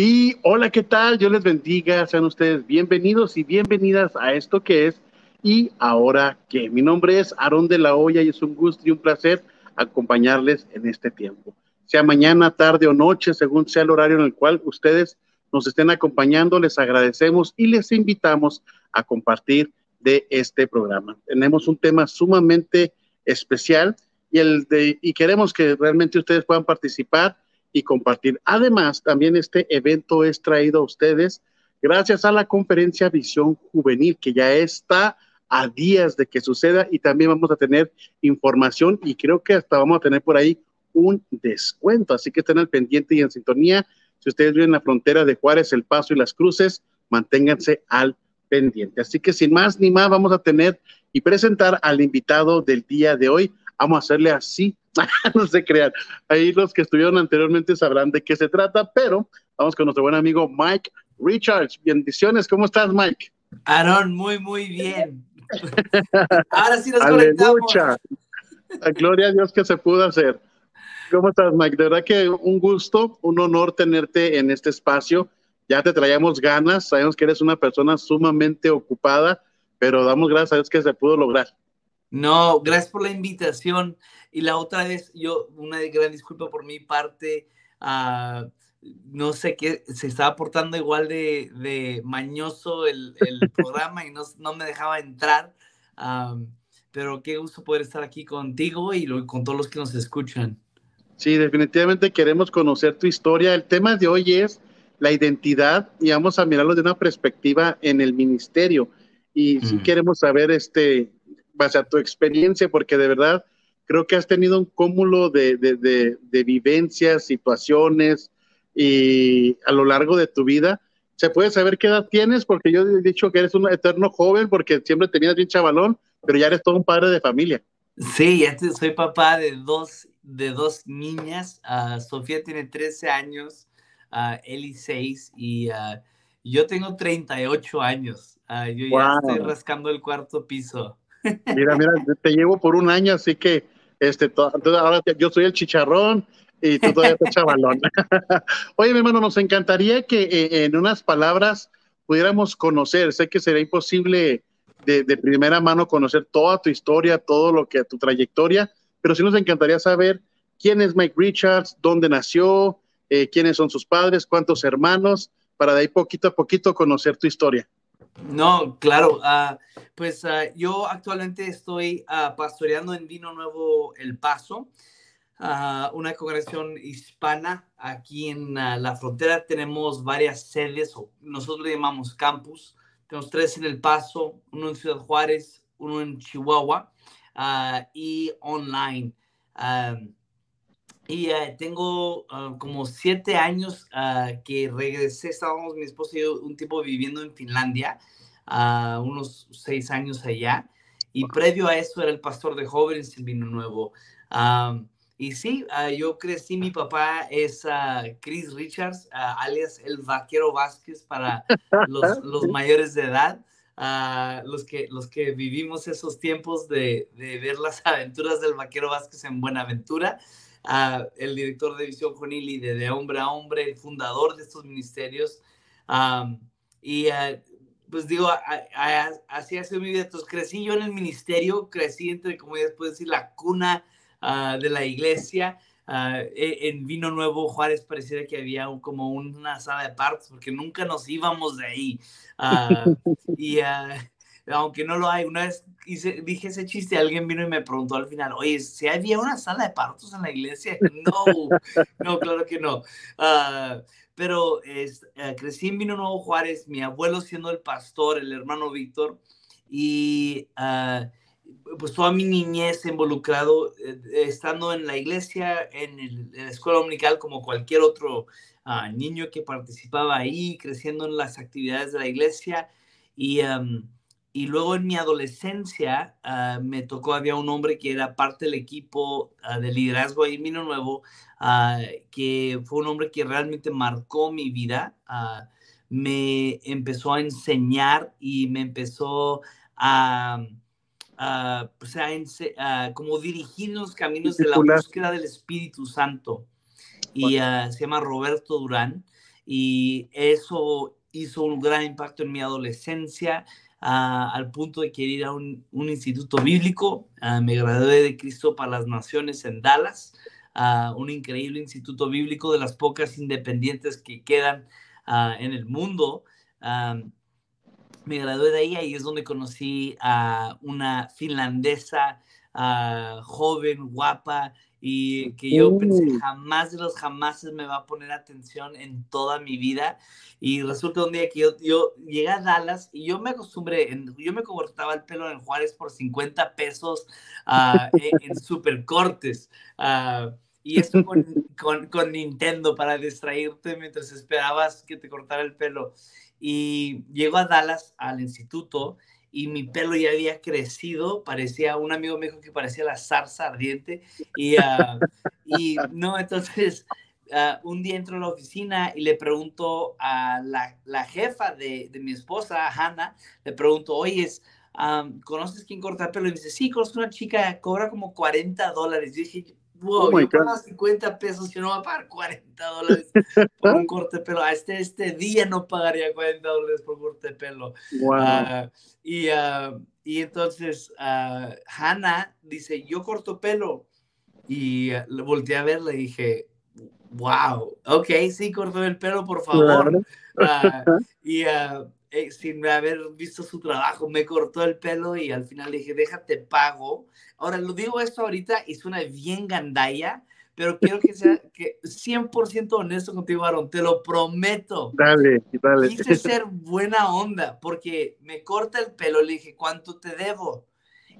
Y hola, ¿qué tal? Yo les bendiga, sean ustedes bienvenidos y bienvenidas a esto que es y ahora que mi nombre es Aarón de la Hoya y es un gusto y un placer acompañarles en este tiempo. Sea mañana, tarde o noche, según sea el horario en el cual ustedes nos estén acompañando, les agradecemos y les invitamos a compartir de este programa. Tenemos un tema sumamente especial y, el de, y queremos que realmente ustedes puedan participar y compartir. Además, también este evento es traído a ustedes gracias a la conferencia Visión Juvenil, que ya está a días de que suceda y también vamos a tener información y creo que hasta vamos a tener por ahí un descuento. Así que estén al pendiente y en sintonía. Si ustedes viven en la frontera de Juárez, El Paso y Las Cruces, manténganse al pendiente. Así que sin más ni más, vamos a tener y presentar al invitado del día de hoy. Vamos a hacerle así no se crean. Ahí los que estuvieron anteriormente sabrán de qué se trata, pero vamos con nuestro buen amigo Mike Richards. Bendiciones, ¿cómo estás, Mike? Aaron, muy, muy bien. Ahora sí nos conectamos. Gloria a Dios que se pudo hacer. ¿Cómo estás, Mike? De verdad que un gusto, un honor tenerte en este espacio. Ya te traíamos ganas, sabemos que eres una persona sumamente ocupada, pero damos gracias a Dios que se pudo lograr. No, gracias por la invitación. Y la otra vez, yo, una gran disculpa por mi parte, uh, no sé qué, se estaba portando igual de, de mañoso el, el programa y no, no, me dejaba entrar. Uh, pero qué gusto poder estar aquí contigo y lo, con todos los que nos escuchan. Sí, definitivamente queremos conocer tu historia. El tema de hoy es la identidad y vamos a mirarlo de una perspectiva en el ministerio. Y si queremos saber, este, base a tu experiencia, porque de verdad creo que has tenido un cúmulo de, de, vivencias, situaciones y a lo largo de tu vida. ¿Se puede saber qué edad tienes? Porque yo he dicho que eres un eterno joven porque siempre tenías bien chavalón, pero ya eres todo un padre de familia. Sí, ya soy papá de dos, de dos niñas. Uh, Sofía tiene 13 años, uh, Eli 6 y uh, yo tengo 38 años. yo ya estoy rascando el cuarto piso. Mira, mira, te llevo por un año, así que este, ahora yo soy el chicharrón y tú todavía estás chavalón. Oye, mi hermano, nos encantaría que eh, en unas palabras pudiéramos conocer, sé que sería imposible de, de, primera mano conocer toda tu historia, todo lo que tu trayectoria, pero sí nos encantaría saber quién es Mike Richards, dónde nació, eh, quiénes son sus padres, cuántos hermanos, para de ahí poquito a poquito conocer tu historia. No, claro. Uh, pues uh, yo actualmente estoy uh, pastoreando en Vino Nuevo El Paso, una congregación hispana aquí en la frontera. Tenemos varias sedes, o nosotros le llamamos campus. Tenemos tres en El Paso, uno en Ciudad Juárez, uno en Chihuahua y online. Y uh, tengo uh, como siete años uh, que regresé, estábamos mi esposo y yo un tiempo viviendo en Finlandia, unos seis años allá. Y previo a eso era el pastor de jóvenes en Vino Nuevo. y sí, yo crecí, mi papá es Chris Richards, alias el Vaquero Vázquez para los, los mayores de edad. los, que, los que vivimos esos tiempos de, de ver las aventuras del Vaquero Vázquez en Buenaventura el director de Visión Juvenil y de, de, Hombre a Hombre, el fundador de estos ministerios. y ah, pues digo, así ha sido mi vida. Entonces crecí yo en el ministerio, crecí entre, como ya puedo decir, la cuna ah, de la iglesia. Uh, en Vino Nuevo Juárez pareciera que había como una sala de partos porque nunca nos íbamos de ahí. y aunque no lo hay. Una vez dije ese chiste, alguien vino y me preguntó al final, oye, ¿si había una sala de partos en la iglesia? No, no, claro que no. Uh, pero uh, crecí en Vino Nuevo Juárez, mi abuelo siendo el pastor, el hermano Víctor, y uh, pues toda mi niñez involucrado, eh, estando en la iglesia, en, el, en, la escuela dominical, como cualquier otro niño que participaba ahí, creciendo en las actividades de la iglesia. Y um, y luego en mi adolescencia uh, me tocó, había un hombre que era parte del equipo uh, de liderazgo ahí en Vino Nuevo, uh, que fue un hombre que realmente marcó mi vida. me empezó a enseñar y me empezó a, pues a, como dirigir los caminos de la búsqueda del Espíritu Santo. Y se llama Roberto Durán. y eso hizo un gran impacto en mi adolescencia. Al punto de querer ir a un, instituto bíblico. me gradué de Cristo para las Naciones en Dallas, un increíble instituto bíblico de las pocas independientes que quedan en el mundo me gradué de ahí, ahí es donde conocí a una finlandesa joven, guapa, y que yo pensé jamás de los jamás me va a poner atención en toda mi vida. Y resulta un día que yo, yo llegué a Dallas y yo me acostumbré, yo me cortaba el pelo en Juárez por 50 pesos uh, en, super cortes. Uh, y esto con, con, con, Nintendo para distraerte mientras esperabas que te cortara el pelo. Y llego a Dallas al instituto y mi pelo ya había crecido, parecía, un amigo me dijo que parecía la zarza ardiente y, uh, no, entonces uh, un día entro a la oficina y le pregunto a la, la jefa de, de, mi esposa, Hannah, le pregunto, oye, um, ¿conoces quién corta el pelo? Y me dice, sí, conozco una chica, cobra como 40 dólares. Yo dije, wow, oh yo pago 50 pesos, yo no voy a pagar 40 dólares por un corte de pelo. A este, este día no pagaría 40 dólares por un corte de pelo. Uh, y, uh, y entonces uh, Hannah dice, yo corto pelo. Y le volteé a verle y dije, wow, ok, sí, corto el pelo, por favor. y eh, sin haber visto su trabajo, me cortó el pelo y al final le dije, déjate pago. Ahora, lo digo esto ahorita y suena bien gandaya, pero quiero que sea que 100% honesto contigo, Aaron, te lo prometo. Dale, dale. Quise ser buena onda porque me corta el pelo, le dije, ¿cuánto te debo?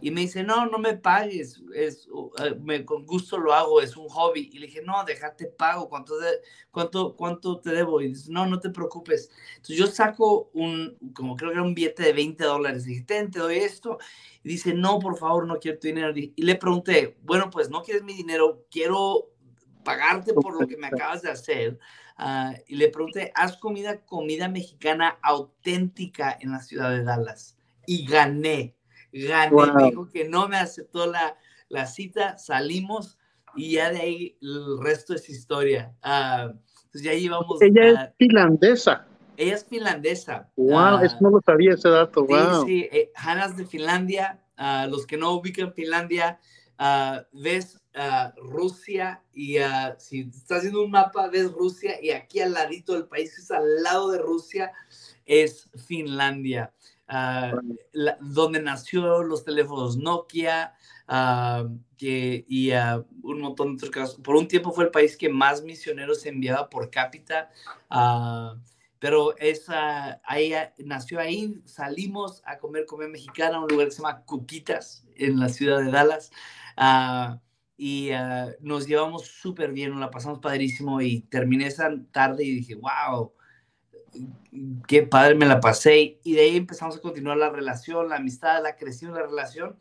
Y me dice, no, no me pagues, es, eh, me, con gusto lo hago, es un hobby. Y le dije, no, déjate pago, ¿cuánto, de, cuánto, cuánto te debo? Y dice, no, no te preocupes. Entonces yo saco un, como creo que era un billete de 20 dólares. dije, ten, te doy esto. Y dice, no, por favor, no quiero tu dinero. Y le pregunté, bueno, pues no quieres mi dinero, quiero pagarte por lo que me acabas de hacer. Uh, y le pregunté, ¿has comida comida mexicana auténtica en la ciudad de Dallas? Y gané gané, dijo que no me aceptó la, la, cita, salimos y ya de ahí el resto es historia. Uh, pues ya llevamos. Ella es finlandesa. Ella es finlandesa. Wow, uh, eso no lo sabía ese dato. Wow. Sí, sí, eh, Hannah es de Finlandia. Uh, los que no ubican Finlandia, ves Rusia y si estás haciendo un mapa, ves Rusia y aquí al ladito del país, es al lado de Rusia, es Finlandia. Ah, donde nació los teléfonos Nokia uh, que, y uh, un montón de otros casos. Por un tiempo fue el país que más misioneros enviaba por cápita, pero esa, ahí, nació ahí, salimos a comer comida mexicana a un lugar que se llama Cuquitas en la ciudad de Dallas. y nos llevamos súper bien, nos la pasamos padrísimo y terminé esa tarde y dije, wow, qué padre me la pasé. Y de ahí empezamos a continuar la relación, la amistad, la creación la relación,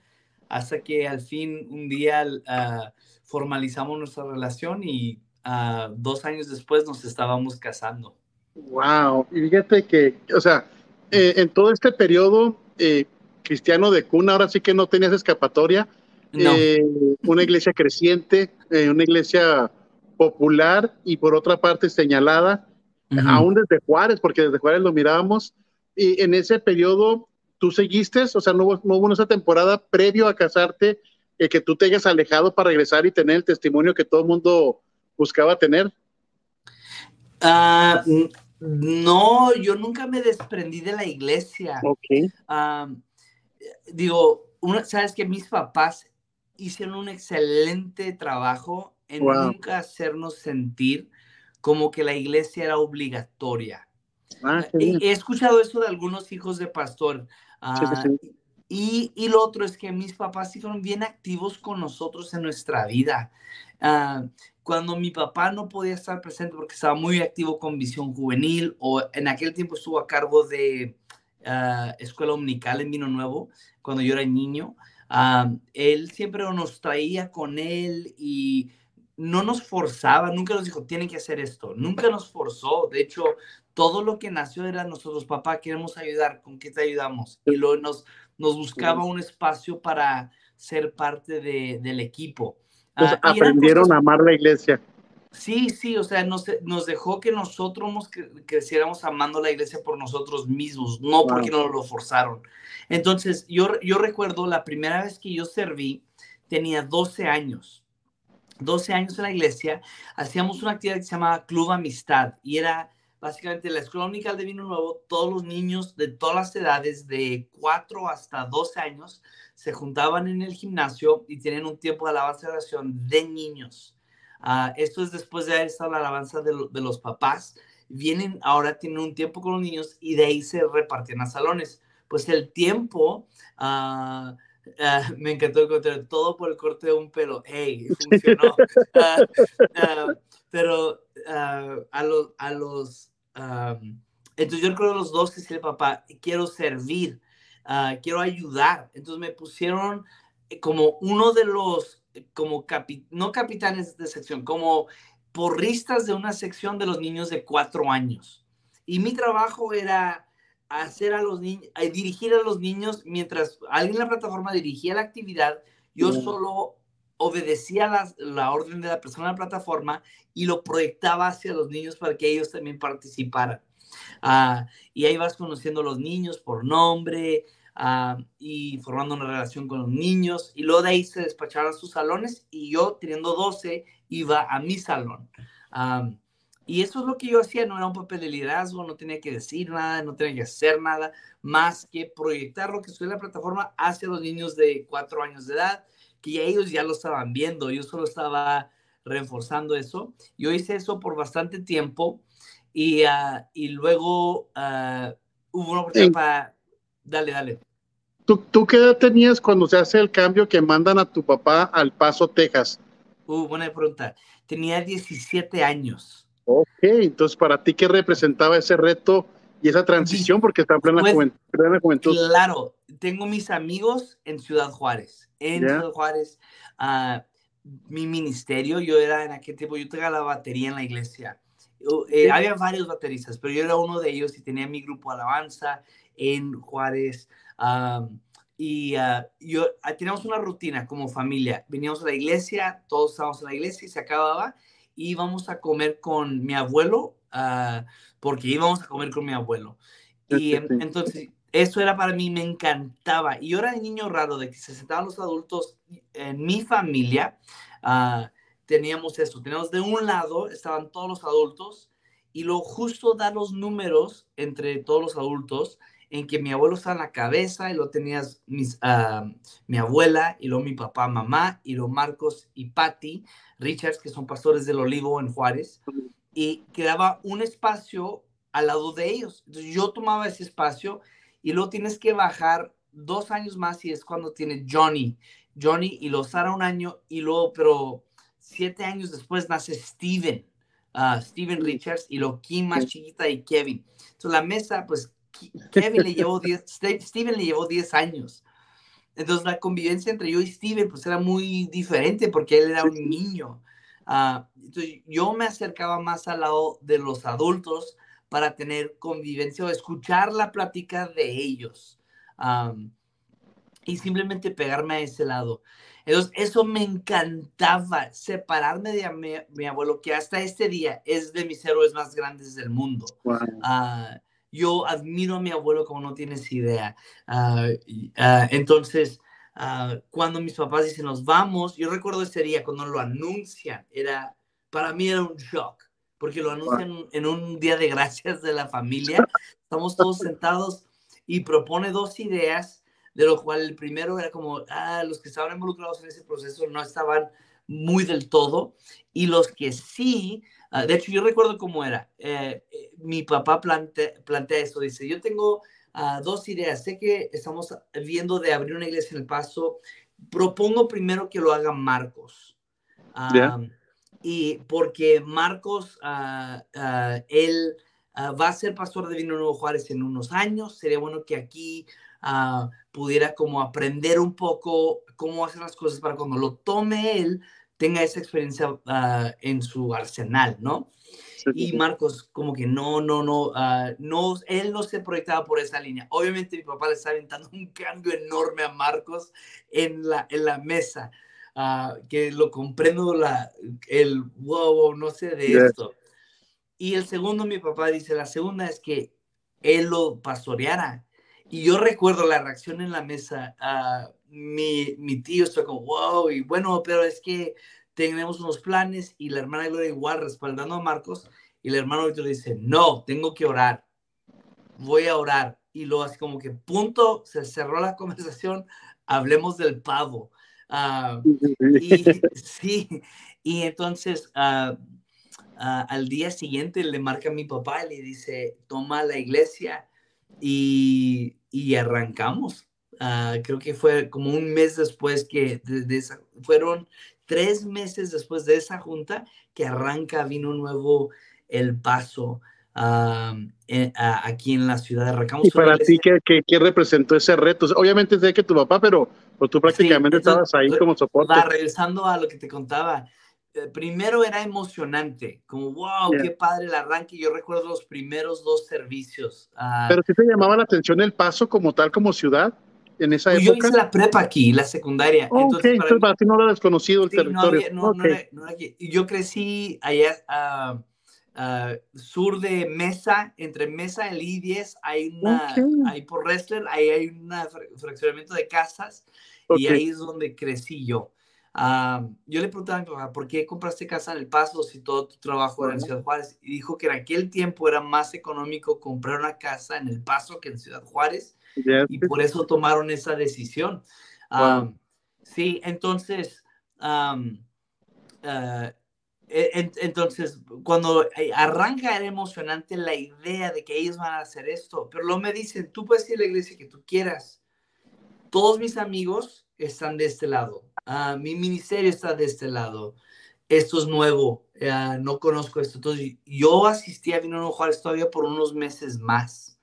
hasta que al fin un día uh, formalizamos nuestra relación y uh, dos años después nos estábamos casando. Wow, y fíjate que, o sea, eh, en todo este periodo eh, cristiano de cuna, ahora sí que no tenías escapatoria, eh, una iglesia creciente, una iglesia popular y por otra parte señalada, aún desde Juárez, porque desde Juárez lo mirábamos, y en ese periodo tú seguiste, o sea, no hubo, no hubo esa temporada previo a casarte, eh, que tú te hayas alejado para regresar y tener el testimonio que todo el mundo buscaba tener. Ah, no, yo nunca me desprendí de la iglesia. Ok. digo, sabes que mis papás hicieron un excelente trabajo en nunca hacernos sentir como que la iglesia era obligatoria. Ah, he, escuchado eso de algunos hijos de pastor. Ah, y, y, lo otro es que mis papás sí fueron bien activos con nosotros en nuestra vida. Ah, cuando mi papá no podía estar presente porque estaba muy activo con visión juvenil o en aquel tiempo estuvo a cargo de escuela dominical en Vino Nuevo, cuando yo era niño, él siempre nos traía con él y no nos forzaba, nunca nos dijo, tienen que hacer esto, nunca nos forzó. De hecho, todo lo que nació era nosotros, papá, queremos ayudar, ¿con qué te ayudamos? Y luego nos, nos buscaba un espacio para ser parte de, del equipo. Entonces, ah, aprendieron a amar la iglesia. Sí, sí, o sea, nos, nos dejó que nosotros nos creciéramos amando la iglesia por nosotros mismos, no porque nos lo forzaron. Entonces, yo, yo recuerdo la primera vez que yo serví, tenía 12 años. 12 años en la iglesia, hacíamos una actividad que se llamaba Club Amistad y era básicamente la Escuela Unical de Vino Nuevo, todos los niños de todas las edades, de 4 hasta 12 años, se juntaban en el gimnasio y tenían un tiempo de alabanza y oración de niños. Uh, esto es después de haber estado la alabanza de, los papás. Vienen ahora, tienen un tiempo con los niños y de ahí se repartían a salones. Pues el tiempo, uh, uh, me encantó encontrar todo por el corte de un pelo. ¡Hey! Funcionó. pero a los, a los entonces yo recuerdo los dos que es el papá, quiero servir, uh, quiero ayudar. Entonces me pusieron eh, como uno de los, como no capitanes de sección, como porristas de una sección de los niños de cuatro años. Y mi trabajo era hacer a los niños, eh, dirigir a los niños mientras alguien en la plataforma dirigía la actividad, yo solo obedecía la, la, orden de la persona en la plataforma y lo proyectaba hacia los niños para que ellos también participaran. Ah, y ahí vas conociendo a los niños por nombre ah, y formando una relación con los niños. Y luego de ahí se despacharon a sus salones y yo, teniendo 12, iba a mi salón. Ah, y eso es lo que yo hacía, no era un papel de liderazgo, no tenía que decir nada, no tenía que hacer nada, más que proyectar lo que soy en la plataforma hacia los niños de cuatro años de edad, que ellos ya lo estaban viendo, yo solo estaba reforzando eso. Yo hice eso por bastante tiempo y, uh, y luego uh, hubo una oportunidad para... Dale, dale. ¿Tú, ¿Tú qué edad tenías cuando se hace el cambio que mandan a tu papá al Paso, Texas? Uh, buena pregunta. Tenía 17 años. Ok, entonces para ti, ¿qué representaba ese reto y esa transición? Porque está en plena, pues, juventud, Claro, tengo mis amigos en Ciudad Juárez. En Ciudad Juárez, uh, mi ministerio, yo era en aquel tiempo, yo tenía la batería en la iglesia. Eh, había varios bateristas, pero yo era uno de ellos y tenía mi grupo Alabanza en Juárez. y uh, yo uh, teníamos una rutina como familia. Veníamos a la iglesia, todos estábamos en la iglesia y se acababa. Íbamos a comer con mi abuelo, uh, porque íbamos a comer con mi abuelo. Y entonces, eso era para mí, me encantaba. Y yo era el niño raro de que se sentaban los adultos en mi familia. Uh, teníamos esto, teníamos de un lado, estaban todos los adultos, y lo justo dar los números entre todos los adultos, en que mi abuelo estaba en la cabeza, y lo tenías mis, uh, mi abuela, y luego mi papá, mamá, y luego Marcos y Patty Richards, que son pastores del Olivo en Juárez, y quedaba un espacio al lado de ellos. Entonces yo tomaba ese espacio y luego tienes que bajar dos años más y es cuando tiene Johnny. Johnny y lo Sara un año y luego, pero siete años después nace Steven, uh, Steven Richards y lo Kim más chiquita y Kevin. Entonces la mesa, pues Kevin le llevó 10, Steven le llevó 10 años. Entonces la convivencia entre yo y Steven pues era muy diferente porque él era un niño. Uh, entonces yo me acercaba más al lado de los adultos para tener convivencia o escuchar la plática de ellos. y simplemente pegarme a ese lado. Entonces, eso me encantaba, separarme de mi, abuelo, que hasta este día es de mis héroes más grandes del mundo. Ah, yo admiro a mi abuelo como no tienes idea. Ah, ah, entonces, cuando mis papás dicen nos vamos, yo recuerdo ese día cuando lo anuncian, era, para mí era un shock porque lo anuncian en un día de gracias de la familia. Estamos todos sentados y propone dos ideas, de lo cual el primero era como, ah, los que estaban involucrados en ese proceso no estaban muy del todo, y los que sí, ah, de hecho yo recuerdo cómo era, eh, eh, mi papá plantea, plantea esto, dice, yo tengo ah, dos ideas, sé que estamos viendo de abrir una iglesia en El Paso, propongo primero que lo haga Marcos y porque Marcos, uh, uh, él uh, va a ser pastor de Vino Nuevo Juárez en unos años, sería bueno que aquí pudiera como aprender un poco cómo hacer las cosas para cuando lo tome él, tenga esa experiencia en su arsenal, ¿no? Y Marcos, como que no, no, no, no, él no se proyectaba por esa línea. Obviamente mi papá le está aventando un cambio enorme a Marcos en la, en la mesa. que lo comprendo la, el wow, no sé de esto. Y el segundo, mi papá dice, la segunda es que él lo pastoreara. Y yo recuerdo la reacción en la mesa. Mi, mi tío está como, wow, y bueno, pero es que tenemos unos planes y la hermana Gloria igual respaldando a Marcos y el hermano Víctor dice, no, tengo que orar, voy a orar. Y luego así como que punto, se cerró la conversación, hablemos del pavo. Ah, y, sí, y entonces uh, al día siguiente le marca a mi papá y le dice, toma la iglesia y, y arrancamos. Uh, creo que fue como un mes después que de, esa, fueron tres meses después de esa junta que arranca vino nuevo el paso eh, aquí en la ciudad de Arrancamos. ¿Y para ti qué, qué, representó ese reto? Obviamente sé que tu papá, pero pues, tú prácticamente estabas ahí como soporte. Va, regresando a lo que te contaba, eh, primero era emocionante, como wow, qué padre el arranque. Yo recuerdo los primeros dos servicios. Ah, pero sí te llamaba la atención el paso como tal, como ciudad en esa época? Yo hice la prepa aquí, la secundaria. entonces, entonces para, ti no era desconocido el territorio. No no, yo crecí allá uh, sur de Mesa, entre Mesa y I-10, hay una, ahí por Wrestler, ahí hay un fraccionamiento de casas y ahí es donde crecí yo. Yo le preguntaba a mi papá, ¿por qué compraste casa en El Paso si todo tu trabajo era en Ciudad Juárez? Y dijo que en aquel tiempo era más económico comprar una casa en El Paso que en Ciudad Juárez y por eso tomaron esa decisión. sí, entonces, uh, entonces, cuando eh, arranca era emocionante la idea de que ellos van a hacer esto, pero luego me dicen, tú puedes ir a la iglesia que tú quieras. Todos mis amigos están de este lado. Uh, mi ministerio está de este lado. Esto es nuevo. Uh, no conozco esto. Entonces, yo asistí a Vino Juárez todavía por unos meses más.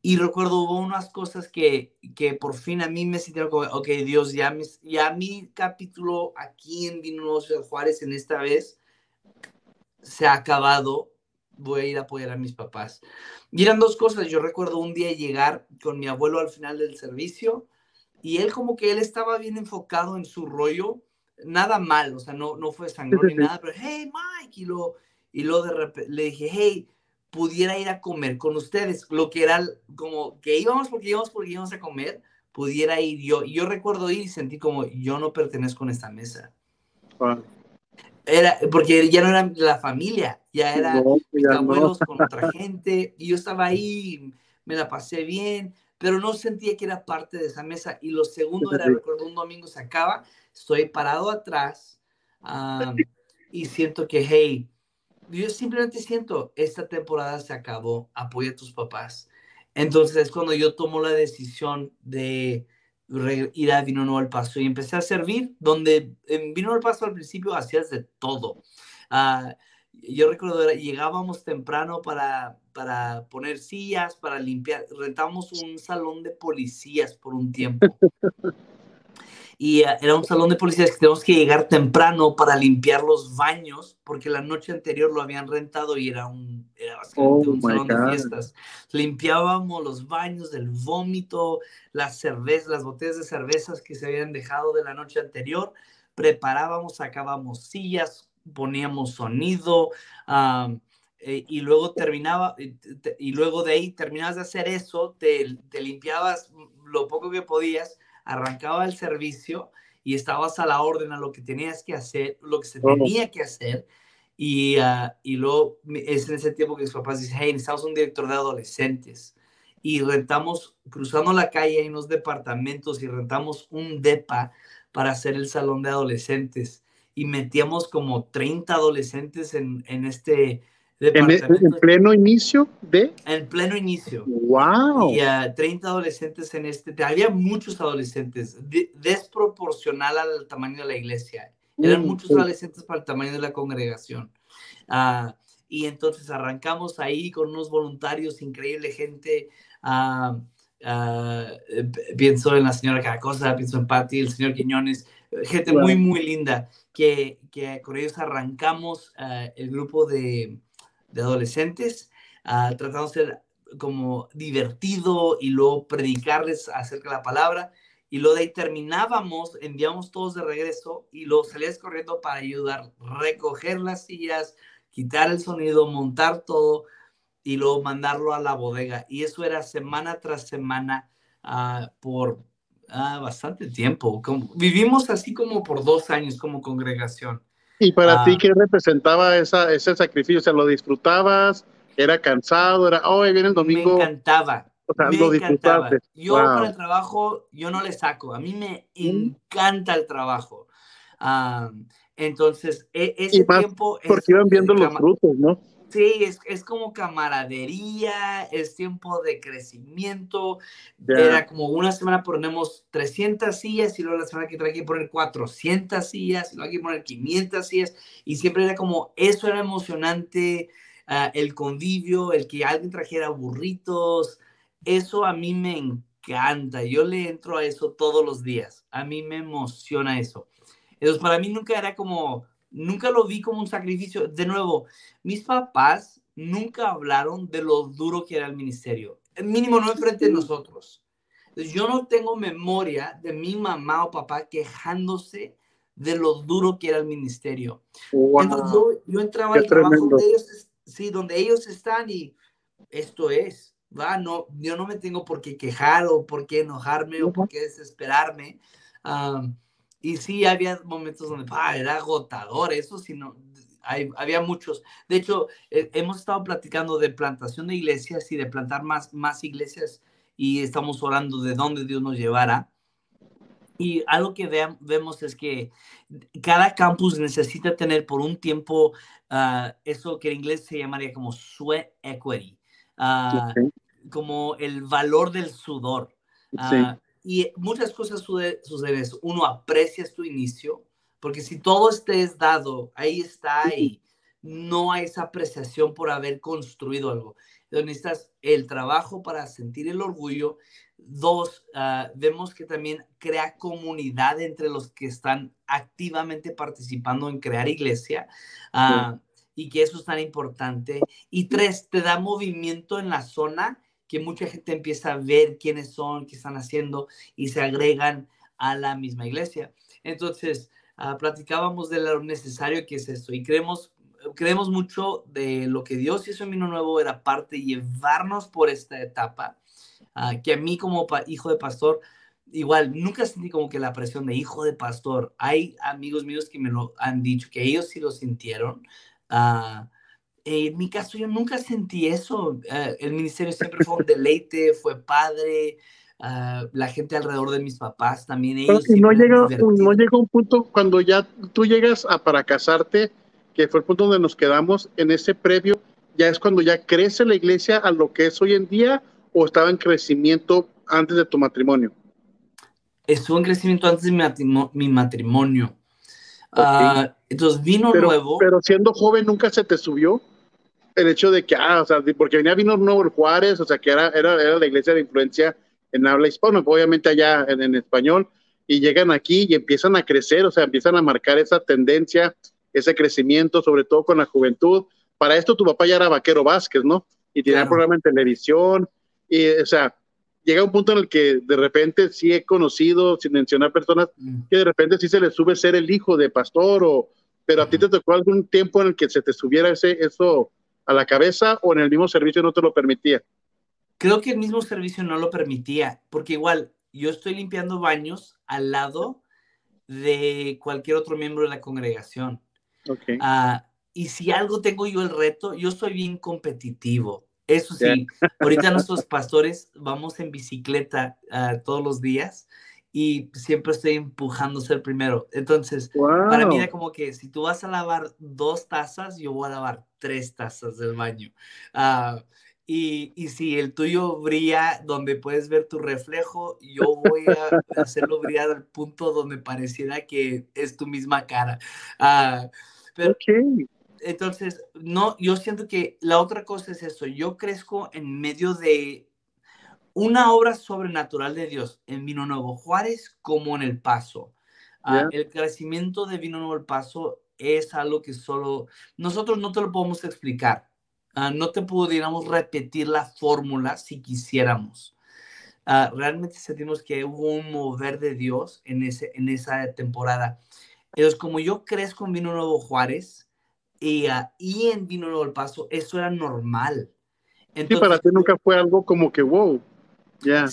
Y recuerdo hubo unas cosas que, que por fin a mí me sintieron como, ok, Dios, ya, mi, ya mi capítulo aquí en Vino Juárez en esta vez se ha acabado. Voy a ir a apoyar a mis papás. Y eran dos cosas. Yo recuerdo un día llegar con mi abuelo al final del servicio y él como que él estaba bien enfocado en su rollo. Nada mal, o sea, no, no fue sangrón ni nada, pero hey, Mike, y lo, y lo de repente le dije, hey, pudiera ir a comer con ustedes, lo que era como que íbamos porque íbamos porque íbamos a comer, pudiera ir yo. Y yo recuerdo ir y sentí como yo no pertenezco a esta mesa. Era, porque ya no era la familia, ya era mis abuelos con otra gente, y yo estaba ahí, me la pasé bien, pero no sentía que era parte de esa mesa. Y lo segundo era, recuerdo, un domingo se acaba, estoy parado atrás y siento que, hey, yo simplemente siento, esta temporada se acabó, apoya a tus papás. Entonces es cuando yo tomo la decisión de ir a Vino Nuevo al Paso y empecé a servir, donde en Vino Nuevo al Paso al principio hacías de todo. Uh, yo recuerdo, llegábamos temprano para, para poner sillas, para limpiar, rentamos un salón de policías por un tiempo. y eh, era un salón de policías que teníamos que llegar temprano para limpiar los baños porque la noche anterior lo habían rentado y era un, era básicamente oh un salón de fiestas. Limpiábamos los baños del vómito, las cervezas, las botellas de cervezas que se habían dejado de la noche anterior, preparábamos, sacábamos sillas, poníamos sonido, eh, y luego terminaba, y luego de ahí terminabas de hacer eso, te, te limpiabas lo poco que podías, arrancaba el servicio y estabas a la orden a lo que tenías que hacer, lo que se tenía que hacer. Y, uh, y luego es en ese tiempo que mis papás dicen, hey, necesitamos un director de adolescentes. Y rentamos, cruzando la calle, hay unos departamentos y rentamos un DEPA para hacer el salón de adolescentes. Y metíamos como 30 adolescentes en, en este, ¿En, pleno inicio de? En pleno inicio. ¡Wow! Y uh, 30 adolescentes en este. Había muchos adolescentes, desproporcional al tamaño de la iglesia. Eran mm, muchos adolescentes para el tamaño de la congregación. Uh, y entonces arrancamos ahí con unos voluntarios, increíble gente. Uh, pienso en la señora Caracosa, pienso en Patti, el señor Quiñones, gente muy, muy linda, que, que con ellos arrancamos el grupo de, de adolescentes, uh, de ser como divertido y luego predicarles acerca de la palabra. y lo de ahí terminábamos, enviamos todos de regreso y lo salías corriendo para ayudar, recoger las sillas, quitar el sonido, montar todo y luego mandarlo a la bodega. Y eso era semana tras semana uh, por uh, bastante tiempo. Vivimos así como por dos años como congregación. ¿Y para ti qué representaba esa, ese sacrificio? O sea, ¿lo disfrutabas? ¿Era cansado? ¿Era, oh, viene el domingo? Me encantaba. O sea, me lo encantaba. Yo Wow. para el trabajo, yo no le saco. A mí me encanta el trabajo. Ah, entonces, e- ese Y más tiempo Porque iban viendo los frutos, ¿no? Sí, es, es como camaradería, es tiempo de crecimiento. Era como una semana ponemos 300 sillas y luego la semana que trae que poner 400 sillas y luego hay que poner 500 sillas y siempre era como, eso era emocionante, ah, el convivio, el que alguien trajera burritos, eso a mí me encanta, yo le entro a eso todos los días, a mí me emociona eso. Entonces para mí nunca era como, nunca lo vi como un sacrificio. De nuevo, mis papás nunca hablaron de lo duro que era el ministerio, mínimo no enfrente de nosotros. Yo no tengo memoria de mi mamá o papá quejándose de lo duro que era el ministerio. Entonces yo, yo entraba Qué al trabajo donde ellos, sí, donde ellos están y esto es, va, no, yo no me tengo por qué quejar o por qué enojarme o por qué desesperarme. Y sí, había momentos donde era agotador, eso sí, no, hay- había muchos. De hecho, eh, hemos estado platicando de plantación de iglesias y de plantar más, más iglesias y estamos orando de dónde Dios nos llevará. Y algo que veam- vemos es que cada campus necesita tener por un tiempo ah, eso que en inglés se llamaría como sweat equity, ah, Ok. como el valor del sudor. Ah, y muchas cosas suceden. eso. Uno, aprecias tu inicio, porque si todo estés dado, ahí está y no hay esa apreciación por haber construido algo. Entonces necesitas el trabajo para sentir el orgullo. Dos, ah, vemos que también crea comunidad entre los que están activamente participando en crear iglesia ah, y que eso es tan importante. Y tres, te da movimiento en la zona que mucha gente empieza a ver quiénes son, qué están haciendo y se agregan a la misma iglesia. Entonces, ah, platicábamos de lo necesario que es esto y creemos, creemos mucho de lo que Dios hizo en Vino Nuevo era parte de llevarnos por esta etapa, ah, que a mí como hijo de pastor, igual, nunca sentí como que la presión de hijo de pastor. Hay amigos míos que me lo han dicho, que ellos sí lo sintieron. Ah, en mi caso, yo nunca sentí eso. eh, el ministerio siempre fue un deleite, fue padre. ah, la gente alrededor de mis papás también, Pero ellos y no llega, no llega un punto cuando ya tú llegas a para casarte, que fue el punto donde nos quedamos, en ese previo, ya es cuando ya crece la iglesia a lo que es hoy en día o estaba en crecimiento antes de tu matrimonio. Estuvo en crecimiento antes de mi, matrimo- mi matrimonio. Ah, entonces vino Pero, nuevo. pero siendo joven nunca se te subió el hecho de que, ah, o sea, porque venía vino nuevo el Juárez, o sea, que era, era, era la iglesia de influencia en habla hispana, obviamente allá en, en español, y llegan aquí y empiezan a crecer, o sea, empiezan a marcar esa tendencia, ese crecimiento, sobre todo con la juventud. Para esto tu papá ya era vaquero Vázquez, ¿no? Y tenía Claro. programa en televisión, y, o sea, llega un punto en el que de repente sí he conocido, sin mencionar personas, Mm. que de repente sí se le sube ser el hijo de pastor, o, pero a ti te tocó algún tiempo en el que se te subiera ese, eso a la cabeza o en el mismo servicio no te lo permitía. Creo que el mismo servicio no lo permitía, porque igual yo estoy limpiando baños al lado de cualquier otro miembro de la congregación. Okay. Ah, y si algo tengo yo el reto, yo soy bien competitivo. Eso sí, ahorita nuestros pastores vamos en bicicleta ah, todos los días y siempre estoy empujando a ser primero. Entonces, wow. para mí era como que si tú vas a lavar dos tazas, yo voy a lavar tres tazas del baño. Ah, y, y si el tuyo brilla donde puedes ver tu reflejo, yo voy a hacerlo brillar al punto donde pareciera que es tu misma cara. Ah, pero Ok. entonces, no, yo siento que la otra cosa es eso. Yo crezco en medio de una obra sobrenatural de Dios en Vino Nuevo Juárez como en El Paso. Ah, Ya. el crecimiento de Vino Nuevo El Paso es algo que solo nosotros no te lo podemos explicar. Ah, no te pudiéramos repetir la fórmula si quisiéramos. ah, realmente sentimos que hubo un mover de Dios en, ese, en esa temporada. Entonces, como yo crezco en Vino Nuevo Juárez y, y en Vino Nuevo El Paso, eso era normal. Entonces, sí, para ti nunca fue algo como que, wow, ya.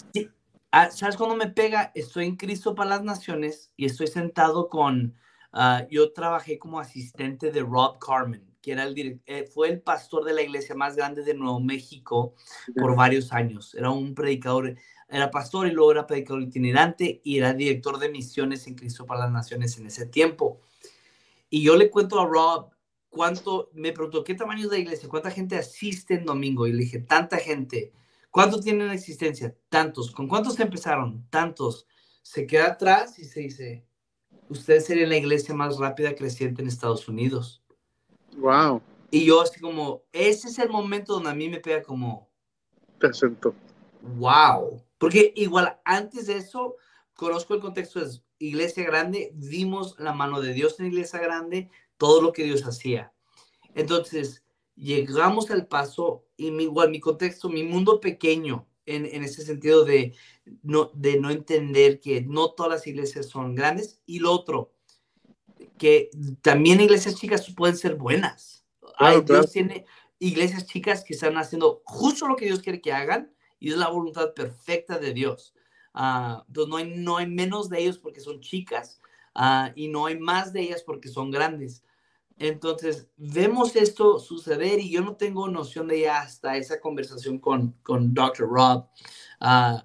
Ah, ¿Sabes cuando me pega? Estoy en Cristo para las Naciones y estoy sentado con, uh, yo trabajé como asistente de Rob Carmen, que era el eh, fue el pastor de la iglesia más grande de Nuevo México por varios años. Era un predicador, era pastor y luego era predicador itinerante y era director de misiones en Cristo para las Naciones en ese tiempo. Y yo le cuento a Rob cuánto, me preguntó, ¿qué tamaño es la iglesia? ¿Cuánta gente asiste en domingo? Y le dije, tanta gente. ¿Cuántos tienen existencia? Tantos. ¿Con cuántos empezaron? Tantos. Se queda atrás y se dice, ustedes serían la iglesia más rápida creciente en Estados Unidos. Wow. Y yo así como, ese es el momento donde a mí me pega como... Te. Wow. Porque igual antes de eso, conozco el contexto de iglesia grande, vimos la mano de Dios en iglesia grande, todo lo que Dios hacía. Entonces, llegamos al paso y mi, igual mi contexto, mi mundo pequeño, en, en, ese sentido de no, de no entender que no todas las iglesias son grandes. Y lo otro, que también iglesias chicas pueden ser buenas. Hay, Dios tiene iglesias chicas que están haciendo justo lo que Dios quiere que hagan y es la voluntad perfecta de Dios. Uh, entonces no hay, no hay menos de ellos porque son chicas uh, y no hay más de ellas porque son grandes. Entonces, vemos esto suceder y yo no tengo noción de ya hasta esa conversación con, con Dr. Rob uh,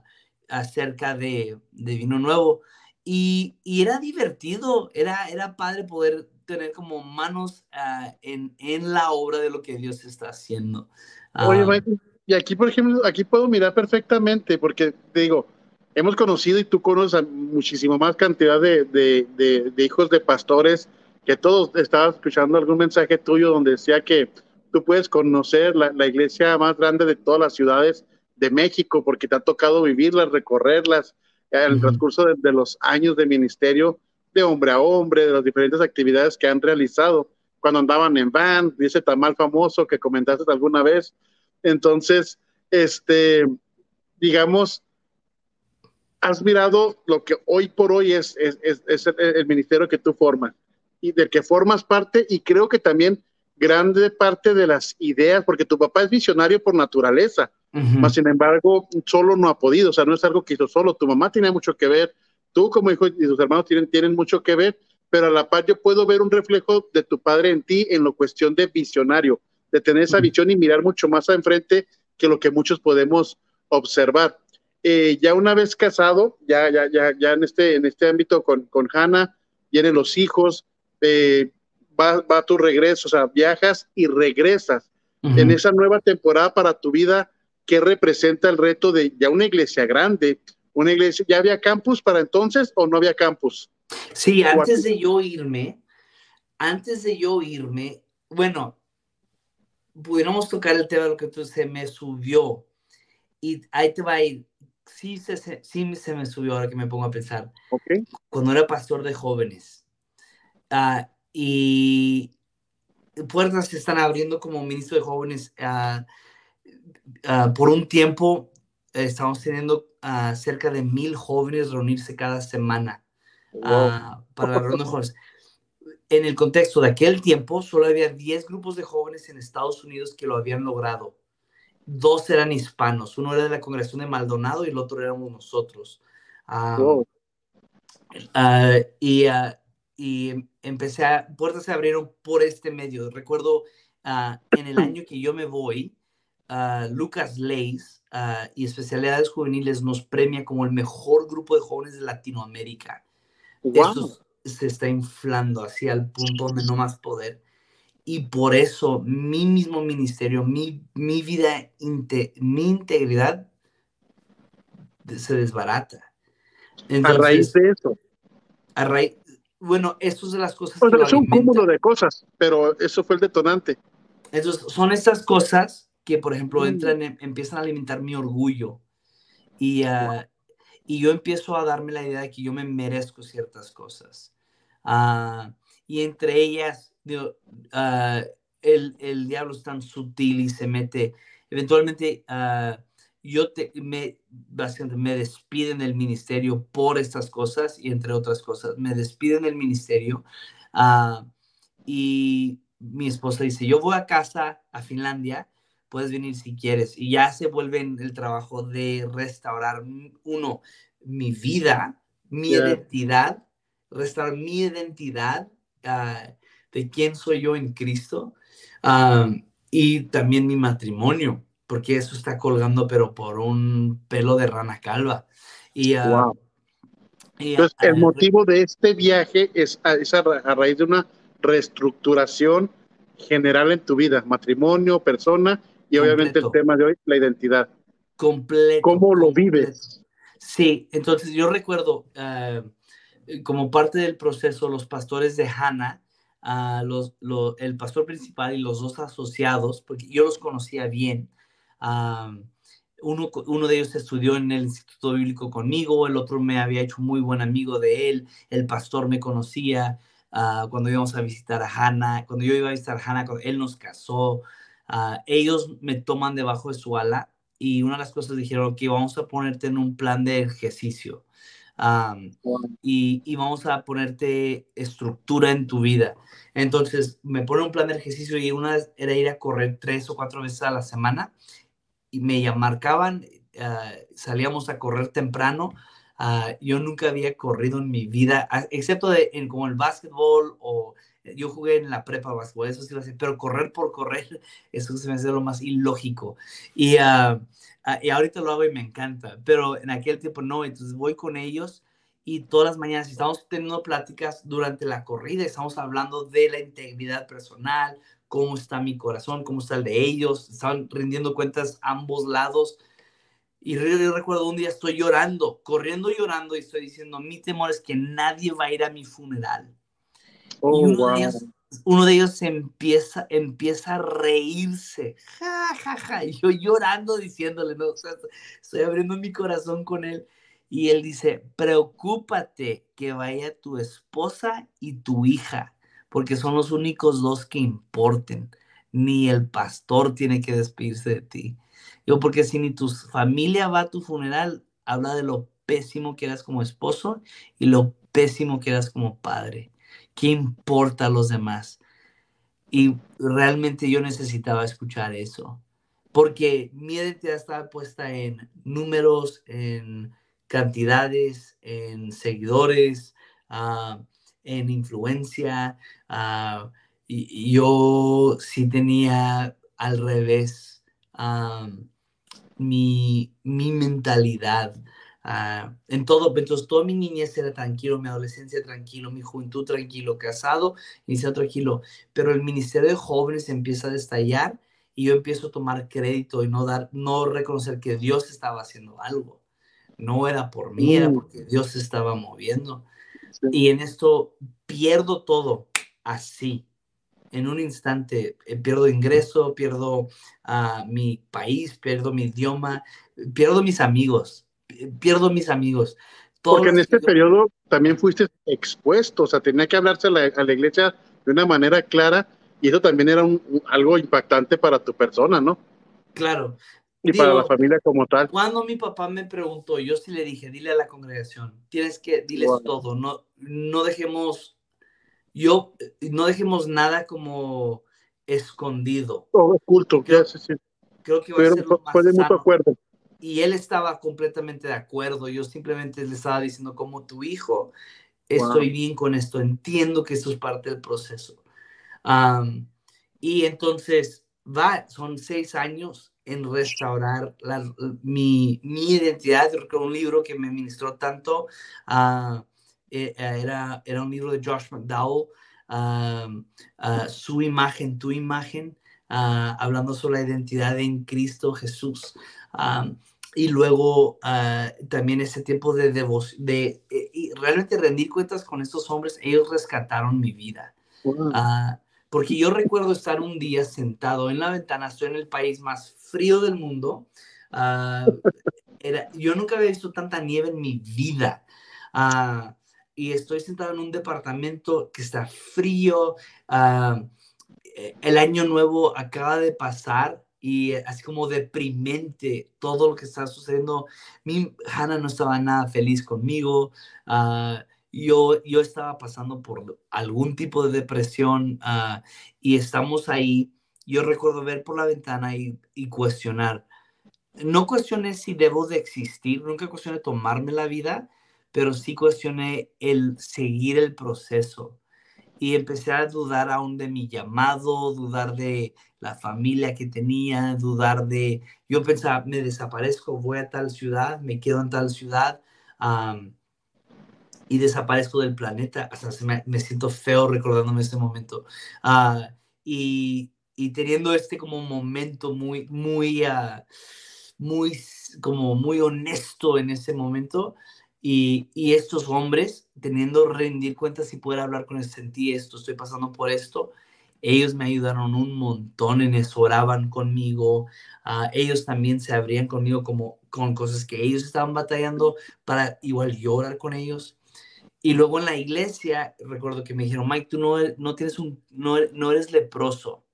acerca de, de, vino nuevo. Y, y, era divertido, era, era padre poder tener como manos uh, en, en, la obra de lo que Dios está haciendo. Oye, ah, y aquí, por ejemplo, aquí puedo mirar perfectamente, porque te digo, hemos conocido y tú conoces a muchísimo más cantidad de, de, de hijos de pastores que todos estaban escuchando algún mensaje tuyo donde decía que tú puedes conocer la, la, iglesia más grande de todas las ciudades de México porque te ha tocado vivirlas, recorrerlas en el transcurso de, de, los años de ministerio de hombre a hombre, de las diferentes actividades que han realizado cuando andaban en van, ese tamal famoso que comentaste alguna vez. Entonces, este, digamos, has mirado lo que hoy por hoy es, es, es, es el, el ministerio que tú formas y del que formas parte y creo que también grande parte de las ideas, porque tu papá es visionario por naturaleza, uh sin embargo solo no ha podido, o sea, no es algo que hizo solo, tu mamá tiene mucho que ver, tú como hijo y tus hermanos tienen, tienen mucho que ver, pero a la par yo puedo ver un reflejo de tu padre en ti en la cuestión de visionario, de tener esa visión y mirar mucho más enfrente que lo que muchos podemos observar. Eh, ya una vez casado, ya, ya, ya, ya en este, en este ámbito con, con Hannah, vienen los hijos, va, va, tu regreso, o sea, viajas y regresas. Uh -huh. En esa nueva temporada para tu vida, ¿qué representa el reto de ya una iglesia grande? Una iglesia, ¿ya había campus para entonces o no había campus? Sí, antes de yo irme, antes de yo irme, bueno, pudiéramos tocar el tema de lo que tú se me subió y ahí te va a ir. Sí se, sí se me subió ahora que me pongo a pensar. Okay. Cuando era pastor de jóvenes Uh, y puertas se están abriendo como ministro de jóvenes. Uh, uh, por un tiempo estamos teniendo cerca de mil jóvenes reunirse cada semana wow. para la reunión de jóvenes. En el contexto de aquel tiempo, solo había 10 grupos de jóvenes en Estados Unidos que lo habían logrado. Dos eran hispanos, uno era de la congregación de Maldonado y el otro éramos nosotros. Wow. y y empecé a, puertas se abrieron por este medio. Recuerdo uh, en el año que yo me voy, uh, Lucas Leis uh, y Especialidades Juveniles nos premia como el mejor grupo de jóvenes de Latinoamérica. Wow. Esto se está inflando hacia el punto donde no más poder. Y por eso mi mismo ministerio, mi, mi vida, inte, mi integridad se desbarata. Entonces, a raíz de eso. A raíz, bueno, esto es de las cosas. Pues, que es un cúmulo de cosas, pero eso fue el detonante. Entonces, son estas cosas que, por ejemplo, mm. entran, em, empiezan a alimentar mi orgullo. Y, uh, y yo empiezo a darme la idea de que yo me merezco ciertas cosas. Uh, y entre ellas, digo, uh, el, el, diablo es tan sutil y se mete. Eventualmente, yo te, me, me despiden del ministerio por estas cosas y entre otras cosas, me despiden del ministerio uh, y mi esposa dice, yo voy a casa a Finlandia, puedes venir si quieres. Y ya se vuelve en el trabajo de restaurar, uno, mi vida, mi identidad, restaurar mi identidad uh, de quién soy yo en Cristo uh, y también mi matrimonio porque eso está colgando, pero por un pelo de rana calva. Y, ah, Entonces, el motivo de este viaje es, a, a, raíz de una reestructuración general en tu vida, matrimonio, persona y obviamente el tema de hoy, la identidad. Completo. ¿Cómo lo vives? Sí, entonces yo recuerdo, ah, como parte del proceso, los pastores de Hannah, uh, los, el pastor principal y los dos asociados, porque yo los conocía bien, uno, uno, de ellos estudió en el Instituto Bíblico conmigo, el otro me había hecho muy buen amigo de él, el pastor me conocía uh, cuando íbamos a visitar a Hannah, cuando yo iba a visitar a Hannah, él nos casó, uh, ellos me toman debajo de su ala y una de las cosas dijeron que vamos a ponerte en un plan de ejercicio. Um, y, y, vamos a ponerte estructura en tu vida. Entonces me pone un plan de ejercicio y una era ir a correr tres o cuatro veces a la semana y me marcaban, uh, salíamos a correr temprano. Uh, yo nunca había corrido en mi vida, excepto de, en como el básquetbol o yo jugué en la prepa básquetbol, eso sí lo sé, pero correr por correr, eso se me hace lo más ilógico. Y, uh, y ahorita lo hago y me encanta, pero en aquel tiempo no, entonces voy con ellos y todas las mañanas estamos teniendo pláticas durante la corrida, estamos hablando de la integridad personal, cómo está mi corazón, cómo está el de ellos, estaban rindiendo cuentas ambos lados. Y yo, recuerdo un día estoy llorando, corriendo llorando y estoy diciendo, mi temor es que nadie va a ir a mi funeral. Oh, y uno, wow. de ellos, uno de ellos empieza, empieza a reírse, ja, ja, ja, y yo llorando diciéndole, no, o sea, estoy abriendo mi corazón con él. Y él dice, preocúpate que vaya tu esposa y tu hija porque son los únicos dos que importen. Ni el pastor tiene que despedirse de ti. Yo, porque si ni tu familia va a tu funeral, habla de lo pésimo que eras como esposo y lo pésimo que eras como padre. ¿Qué importa a los demás? Y realmente yo necesitaba escuchar eso, porque mi identidad estaba puesta en números, en cantidades, en seguidores, uh, en influencia. Uh, y, yo sí tenía al revés um, mi, mi, mentalidad. Uh, en todo, entonces toda mi niñez era tranquilo, mi adolescencia tranquilo, mi juventud tranquilo, casado, iniciado tranquilo, pero el ministerio de jóvenes empieza a destallar y yo empiezo a tomar crédito y no dar, no reconocer que Dios estaba haciendo algo. No era por mí, era mm. porque Dios se estaba moviendo. Y en esto pierdo todo así. En un instante eh, pierdo ingreso, pierdo uh, mi país, pierdo mi idioma, pierdo mis amigos, pierdo mis amigos. Todos Porque en este periodo también fuiste expuesto, o sea, tenía que hablarse a la, a la iglesia de una manera clara y eso también era un, algo impactante para tu persona, ¿no? Claro, y Digo, para la familia como tal. Cuando mi papá me preguntó, yo sí le dije, dile a la congregación, tienes que, diles wow. todo, no, no dejemos, yo, no dejemos nada como escondido. Todo oculto, creo, sí, sí. creo que va Pero, a ser lo más fue de mucho acuerdo. Y él estaba completamente de acuerdo, yo simplemente le estaba diciendo como tu hijo, estoy wow. bien con esto, entiendo que esto es parte del proceso. Um, y entonces, va, son seis años en restaurar la, mi, mi, identidad. Creo un libro que me ministró tanto uh, era, era un libro de Josh McDowell, uh, uh, Su imagen, tu imagen, hablando sobre la identidad en Cristo Jesús. y luego también ese tiempo de devoción, de, de realmente rendir cuentas con estos hombres, ellos rescataron mi vida. Porque yo recuerdo estar un día sentado en la ventana, estoy en el país más frío del mundo. Uh, era, yo nunca había visto tanta nieve en mi vida. Uh, y estoy sentado en un departamento que está frío. Uh, el año nuevo acaba de pasar y así como deprimente todo lo que está sucediendo. Mi Hannah no estaba nada feliz conmigo. Yo, yo estaba pasando por algún tipo de depresión y estamos ahí. Yo recuerdo ver por la ventana y, y cuestionar. No cuestioné si debo de existir, nunca cuestioné tomarme la vida, pero sí cuestioné el seguir el proceso y empecé a dudar aún de mi llamado, dudar de la familia que tenía, dudar de, yo pensaba, me desaparezco, voy a tal ciudad, me quedo en tal ciudad y desaparezco del planeta, hasta me, me, siento feo recordándome este momento. Uh, y, y, teniendo este como momento muy, muy, uh, muy, como muy honesto en ese momento, y, y, estos hombres, teniendo rendir cuentas y poder hablar con el sentí esto, estoy pasando por esto, ellos me ayudaron un montón en eso, oraban conmigo, uh, ellos también se abrían conmigo como con cosas que ellos estaban batallando para igual llorar con ellos. Y luego en la iglesia, recuerdo que me dijeron, Mike, tú no, no tienes un, no, no eres leproso,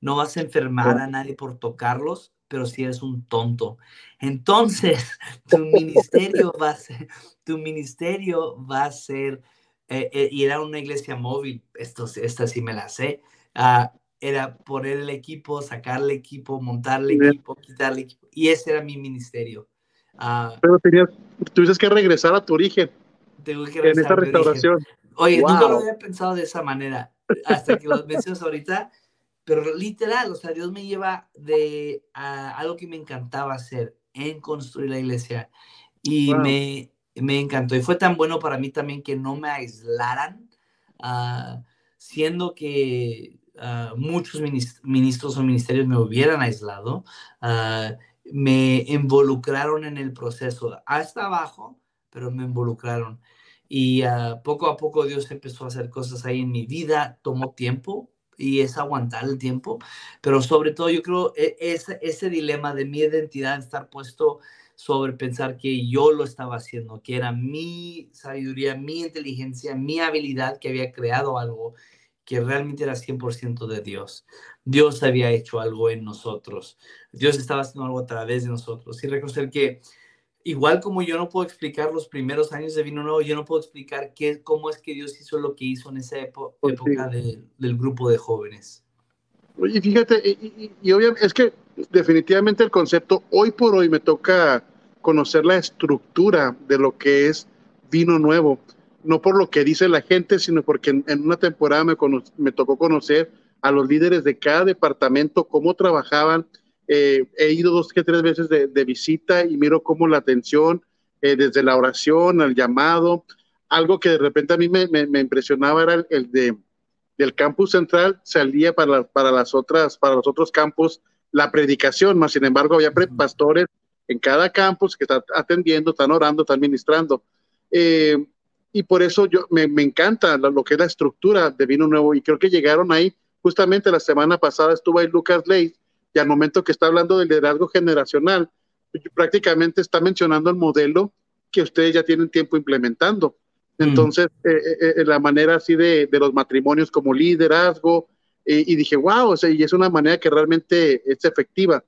no vas a enfermar a nadie por tocarlos, pero si eres un tonto. Entonces, tu ministerio va a ser, tu ministerio va a ser, eh, eh, y era una iglesia móvil, esto, esta sí me la sé, uh, era poner el equipo, sacar el equipo, montar el equipo, quitar el equipo, y ese era mi ministerio. Uh, pero tenías, tuviste que regresar a tu origen. Tengo que regresar en esta restauración. Oye, wow. nunca lo había pensado de esa manera, hasta que lo mencionas ahorita, pero literal, o sea, Dios me lleva de a algo que me encantaba hacer, en construir la iglesia. Y wow. me, me encantó. Y fue tan bueno para mí también que no me aislaran, uh, siendo que uh, muchos ministros o ministerios me hubieran aislado, uh, me involucraron en el proceso, hasta abajo, pero me involucraron. Y poco a poco Dios empezó a hacer cosas ahí en mi vida, tomó tiempo, y es aguantar el tiempo, pero sobre todo yo creo e, ese, ese dilema de mi identidad estar puesto sobre pensar que yo lo estaba haciendo, que era mi sabiduría, mi inteligencia, mi habilidad que había creado algo que realmente era 100% de Dios. Dios había hecho algo en nosotros. Dios estaba haciendo algo a través de nosotros. Y reconocer que igual como yo no puedo explicar los primeros años de Vino Nuevo, yo no puedo explicar qué, cómo es que Dios hizo lo que hizo en esa época de, del grupo de jóvenes. Y fíjate, y, y, obviamente es que definitivamente el concepto, hoy por hoy me toca conocer la estructura de lo que es Vino Nuevo, no por lo que dice la gente, sino porque en, en una temporada me, me tocó conocer a los líderes de cada departamento, cómo trabajaban, eh, he ido dos que tres veces de, de, visita y miro cómo la atención, eh, desde la oración al llamado, algo que de repente a mí me, me, me impresionaba era el, el, de del campus central salía para, la, para las otras para los otros campus la predicación, más sin embargo había pastores en cada campus que están atendiendo, están orando, están ministrando. Eh, y por eso yo me, me encanta lo, lo, que es la estructura de Vino Nuevo y creo que llegaron ahí, justamente la semana pasada estuvo ahí Lucas Leigh y al momento que está hablando del liderazgo generacional, prácticamente está mencionando el modelo que ustedes ya tienen tiempo implementando. Entonces, mm. eh, eh, eh, la manera así de, de, los matrimonios como liderazgo, eh, y dije, wow, o sea, y es una manera que realmente es efectiva.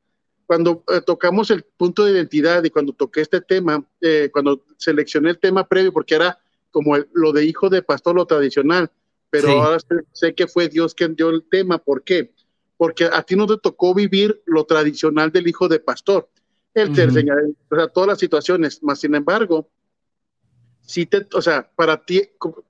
Cuando tocamos el punto de identidad y cuando toqué este tema, cuando seleccioné el tema previo, porque era como el, lo de hijo de pastor, lo tradicional, pero sí. ahora sé, sé, que fue Dios quien dio el tema. ¿Por qué? Porque a ti no te tocó vivir lo tradicional del hijo de pastor. Él uh -huh. te enseña, o sea, todas las situaciones, más sin embargo, si te, o sea, para ti,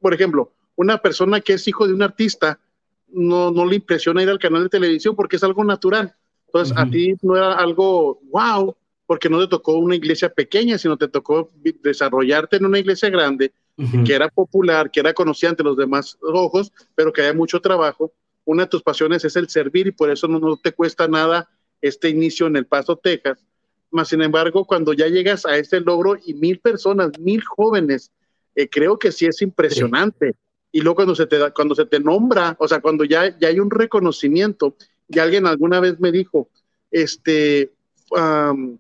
por ejemplo, una persona que es hijo de un artista, no, no le impresiona ir al canal de televisión porque es algo natural. Entonces, uh -huh. a ti no era algo wow, porque no te tocó una iglesia pequeña, sino te tocó desarrollarte en una iglesia grande, uh -huh. que era popular, que era conocida ante los demás ojos, pero que había mucho trabajo una de tus pasiones es el servir y por eso no, no, te cuesta nada este inicio en El Paso, Texas. Más sin embargo, cuando ya llegas a este logro y mil personas, mil jóvenes, eh, creo que sí es impresionante. Sí. Y luego cuando se te da, cuando se te nombra, o sea, cuando ya, ya hay un reconocimiento, y alguien alguna vez me dijo, este, um,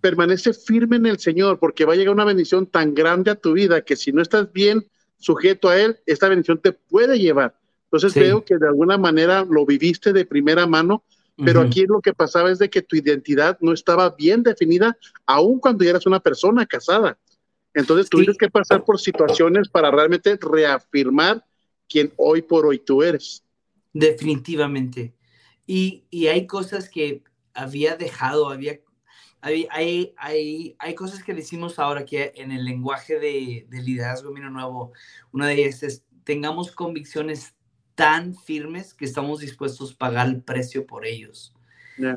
permanece firme en el Señor, porque va a llegar una bendición tan grande a tu vida que si no estás bien sujeto a Él, esta bendición te puede llevar. Entonces sí. creo que de alguna manera lo viviste de primera mano Pero aquí lo que pasaba es de que tu identidad no estaba bien definida, aun cuando ya eras una persona casada. Entonces tuviste que pasar por situaciones para realmente reafirmar quién hoy por hoy tú eres. Definitivamente. Y, y hay cosas que había dejado, había, hay, hay, hay, hay, cosas que decimos ahora que en el lenguaje de, de liderazgo Mino Nuevo, una de ellas es tengamos convicciones tan firmes que estamos dispuestos a pagar el precio por ellos.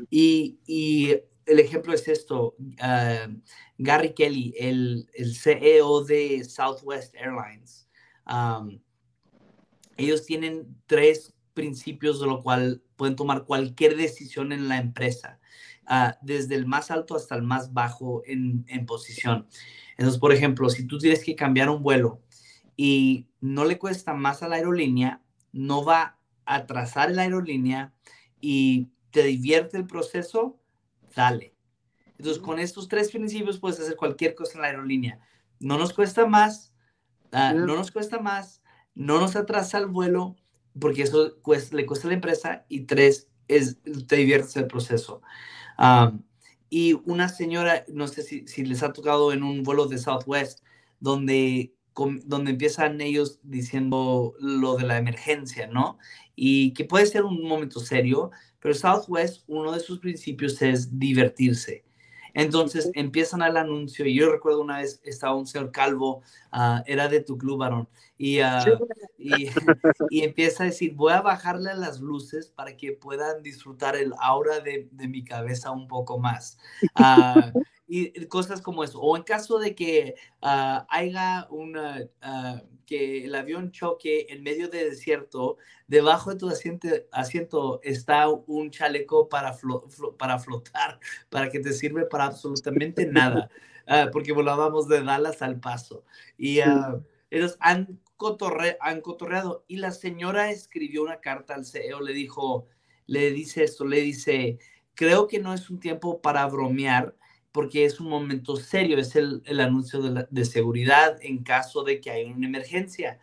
Y, y, el ejemplo es esto, ah, Gary Kelly, el, el, CEO de Southwest Airlines, ellos tienen tres principios de lo cual pueden tomar cualquier decisión en la empresa, uh, desde el más alto hasta el más bajo en, en posición. Entonces, por ejemplo, si tú tienes que cambiar un vuelo y no le cuesta más a la aerolínea, no va a atrasar la aerolínea y te divierte el proceso, dale. Entonces, con estos tres principios puedes hacer cualquier cosa en la aerolínea. No nos cuesta más, ah, no nos cuesta más, no nos atrasa el vuelo, porque eso le cuesta a la empresa, y tres, es, te diviertes el proceso. y una señora, no sé si, si les ha tocado en un vuelo de Southwest, donde donde empiezan ellos diciendo lo de la emergencia, ¿no? Y que puede ser un momento serio, pero Southwest, uno de sus principios es divertirse. Entonces empiezan al anuncio, y yo recuerdo una vez estaba un señor calvo, ah, era de tu club, varón, y, ah, y, y, empieza a decir, voy a bajarle las luces para que puedan disfrutar el aura de, de mi cabeza un poco más. Uh, y cosas como eso. O en caso de que uh, haya una, uh, que el avión choque en medio del desierto, debajo de tu asiento, asiento está un chaleco para, para flotar, para que te sirve para absolutamente nada, uh, porque volábamos de Dallas al paso. Y ellos han, cotorre, han cotorreado. Y la señora escribió una carta al CEO, le dijo, le dice esto, le dice, creo que no es un tiempo para bromear porque es un momento serio, es el, el anuncio de, de, seguridad en caso de que haya una emergencia.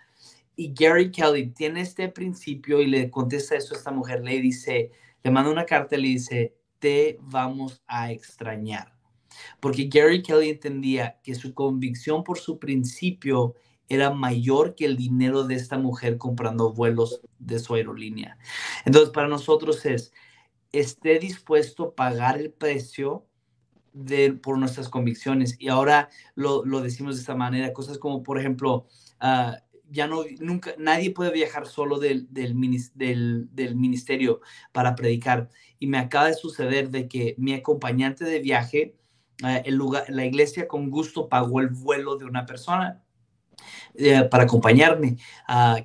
Y Gary Kelly tiene este principio y le contesta eso a esta mujer, le dice, le manda una carta y le dice, te vamos a extrañar. Porque Gary Kelly entendía que su convicción por su principio era mayor que el dinero de esta mujer comprando vuelos de su aerolínea. Entonces, para nosotros es, esté dispuesto a pagar el precio de, por nuestras convicciones. Y ahora lo, lo, decimos de esta manera, cosas como, por ejemplo, uh, ya no, nunca, nadie puede viajar solo del, del, ministerio para predicar. Y me acaba de suceder de que mi acompañante de viaje, uh, el lugar, la iglesia con gusto pagó el vuelo de una persona uh, para acompañarme,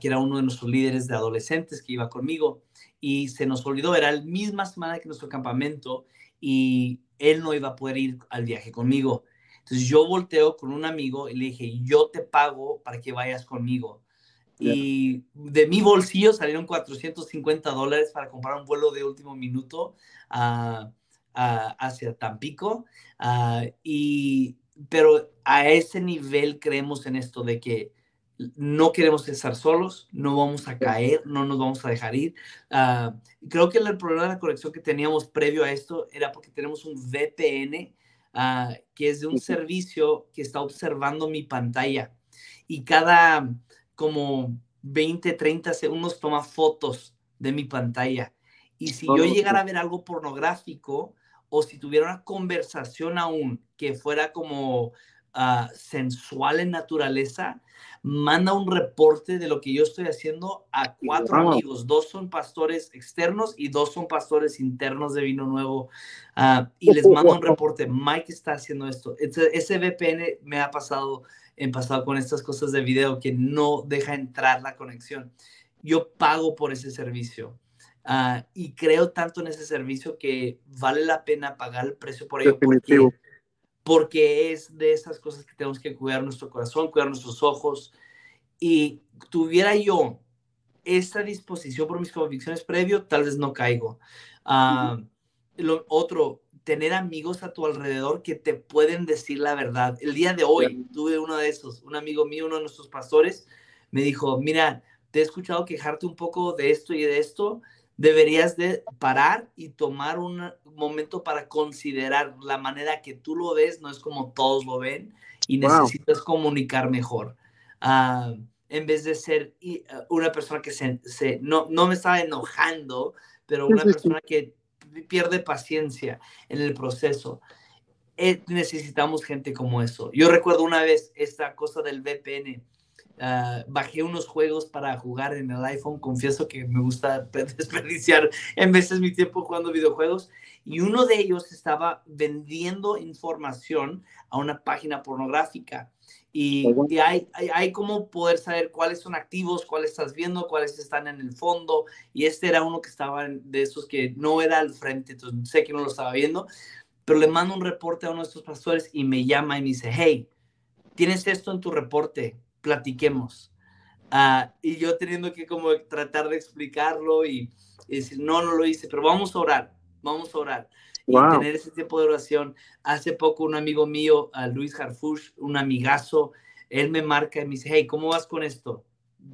que era uno de nuestros líderes de adolescentes que iba conmigo. Y se nos olvidó, era la misma semana que nuestro campamento y él no iba a poder ir al viaje conmigo. Entonces yo volteo con un amigo y le dije, yo te pago para que vayas conmigo. Y de mi bolsillo salieron 450 dólares para comprar un vuelo de último minuto hacia Tampico. y, pero a ese nivel creemos en esto de que no queremos estar solos, no vamos a caer, no nos vamos a dejar ir. Uh, creo que el problema de la conexión que teníamos previo a esto era porque tenemos un VPN uh, que es de un servicio que está observando mi pantalla y cada como 20, 30 segundos toma fotos de mi pantalla. Y si yo oh, llegara a ver algo pornográfico o si tuviera una conversación aún que fuera como uh, sensual en naturaleza, manda un reporte de lo que yo estoy haciendo a cuatro amigos. Dos son pastores externos y dos son pastores internos de Vino Nuevo. Uh, y les manda un reporte. Mike está haciendo esto. Ese, ese VPN me ha pasado en pasado con estas cosas de video que no deja entrar la conexión. Yo pago por ese servicio. Uh, y creo tanto en ese servicio que vale la pena pagar el precio por ello. Porque porque es de esas cosas que tenemos que cuidar nuestro corazón, cuidar nuestros ojos. Y tuviera yo esta disposición por mis convicciones previo, tal vez no caigo. Uh, lo otro, tener amigos a tu alrededor que te pueden decir la verdad. El día de hoy tuve uno de esos, un amigo mío, uno de nuestros pastores, me dijo, mira, te he escuchado quejarte un poco de esto y de esto, deberías de parar y tomar un momento para considerar la manera que tú lo ves, no es como todos lo ven, y necesitas comunicar mejor. Ah, en vez de ser ah, una persona que se, no, no, me estaba enojando, pero una persona que pierde paciencia en el proceso. Eh, necesitamos gente como eso. Yo recuerdo una vez esta cosa del VPN. Ah, bajé unos juegos para jugar en el iPhone. Confieso que me gusta desperdiciar en veces mi tiempo jugando videojuegos. Y uno de ellos estaba vendiendo información a una página pornográfica. Y, y hay, hay, hay, como poder saber cuáles son activos, cuáles estás viendo, cuáles están en el fondo. Y este era uno que estaba de esos que no era al frente, entonces sé que no lo estaba viendo. Pero le mando un reporte a uno de estos pastores y me llama y me dice, hey, tienes esto en tu reporte, platiquemos. Uh, y yo teniendo que como tratar de explicarlo y, decir, no, no lo hice, pero vamos a orar, vamos a orar. Y tener ese tiempo de oración. Hace poco un amigo mío, Luis Harfush, un amigazo, él me marca y me dice, hey, ¿cómo vas con esto?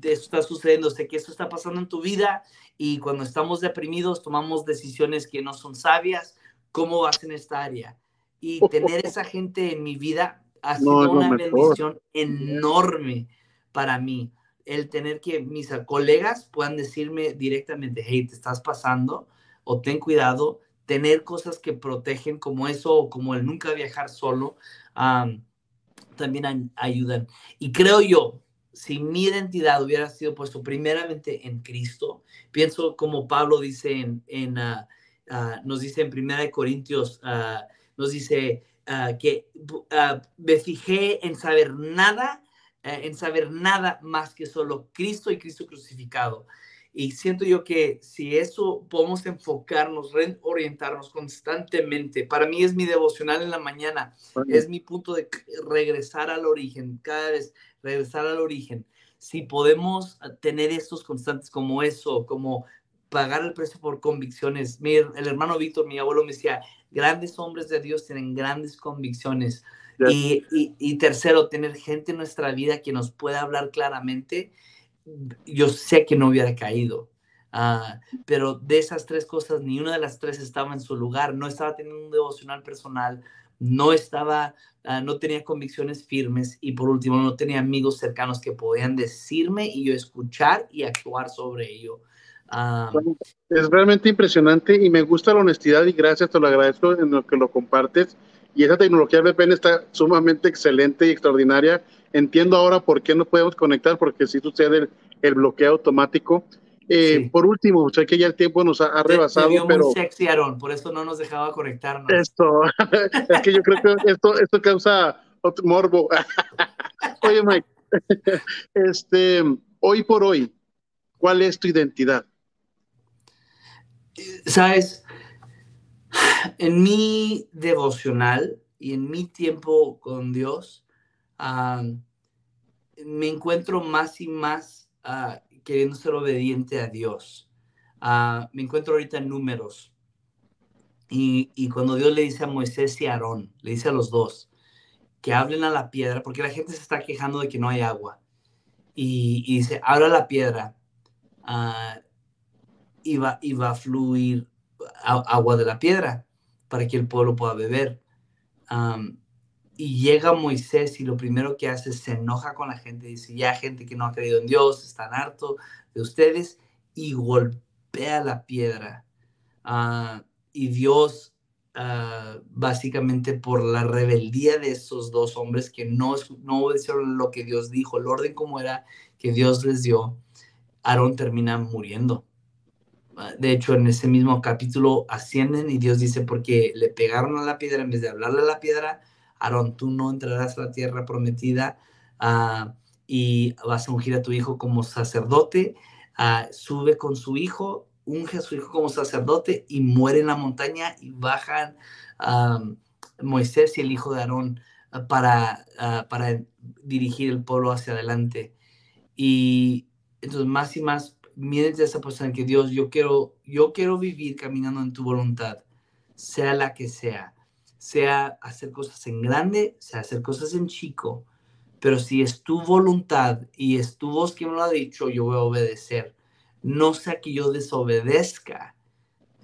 Esto está sucediendo, sé que esto está pasando en tu vida y cuando estamos deprimidos tomamos decisiones que no son sabias. ¿Cómo vas en esta área? Y tener esa gente en mi vida ha sido una bendición enorme para mí. El tener que mis colegas puedan decirme directamente, hey, te estás pasando o ten cuidado, tener cosas que protegen como eso o como el nunca viajar solo, también ayudan. Y creo yo, si mi identidad hubiera sido puesto primeramente en Cristo, pienso como Pablo dice en, en ah, ah, nos dice en Primera de Corintios, uh, nos dice que me fijé en saber nada, eh, en saber nada más que solo Cristo y Cristo crucificado. Y siento yo que si eso podemos enfocarnos, reorientarnos constantemente, para mí es mi devocional en la mañana, es mi punto de regresar al origen, cada vez regresar al origen. Si podemos ah, tener estos constantes como eso, como pagar el precio por convicciones. Mi, el hermano Víctor, mi abuelo, me decía, grandes hombres de Dios tienen grandes convicciones. Y, y, y, tercero, tener gente en nuestra vida que nos pueda hablar claramente yo sé que no hubiera caído. Ah, pero de esas tres cosas, ni una de las tres estaba en su lugar. No estaba teniendo un devocional personal, no estaba, ah, no tenía convicciones firmes y por último no tenía amigos cercanos que podían decirme y yo escuchar y actuar sobre ello. Ah, es realmente impresionante y me gusta la honestidad y gracias, te lo agradezco en lo que lo compartes. Y esa tecnología VPN está sumamente excelente y extraordinaria Entiendo ahora por qué no podemos conectar, porque si sucede el, bloqueo automático. Eh, por último, sé que ya el tiempo nos ha, rebasado, pero... Muy sexy, Aaron, por eso no nos dejaba conectarnos. Esto, es que yo creo que esto, esto causa otro morbo. Oye, Mike, este, hoy por hoy, ¿cuál es tu identidad? Sabes, en mi devocional y en mi tiempo con Dios, me encuentro más y más ah, queriendo ser obediente a Dios. Ah, me encuentro ahorita en números. Y, cuando Dios le dice a Moisés y a Aarón, le dice a los dos, que hablen a la piedra, porque la gente se está quejando de que no hay agua. Y, dice, habla la piedra uh, y, va, a fluir agua de la piedra para que el pueblo pueda beber y llega Moisés y lo primero que hace es se enoja con la gente, dice, ya gente que no ha creído en Dios, están harto de ustedes y golpea la piedra. Ah, y Dios, ah, básicamente por la rebeldía de esos dos hombres que no, no obedecieron lo que Dios dijo, el orden como era que Dios les dio, Aarón termina muriendo. De hecho, en ese mismo capítulo ascienden y Dios dice, porque le pegaron a la piedra en vez de hablarle a la piedra, Aarón, tú no entrarás a la tierra prometida ah, y vas a ungir a tu hijo como sacerdote, ah, sube con su hijo, unge a su hijo como sacerdote y muere en la montaña y bajan Moisés y el hijo de Aarón ah, para, para dirigir el pueblo hacia adelante. Y entonces más y más, miren esa persona que Dios, yo quiero, yo quiero vivir caminando en tu voluntad, sea la que sea sea hacer cosas en grande, sea hacer cosas en chico, pero si es tu voluntad y es tu voz que me lo ha dicho, yo voy a obedecer. no sea que yo desobedezca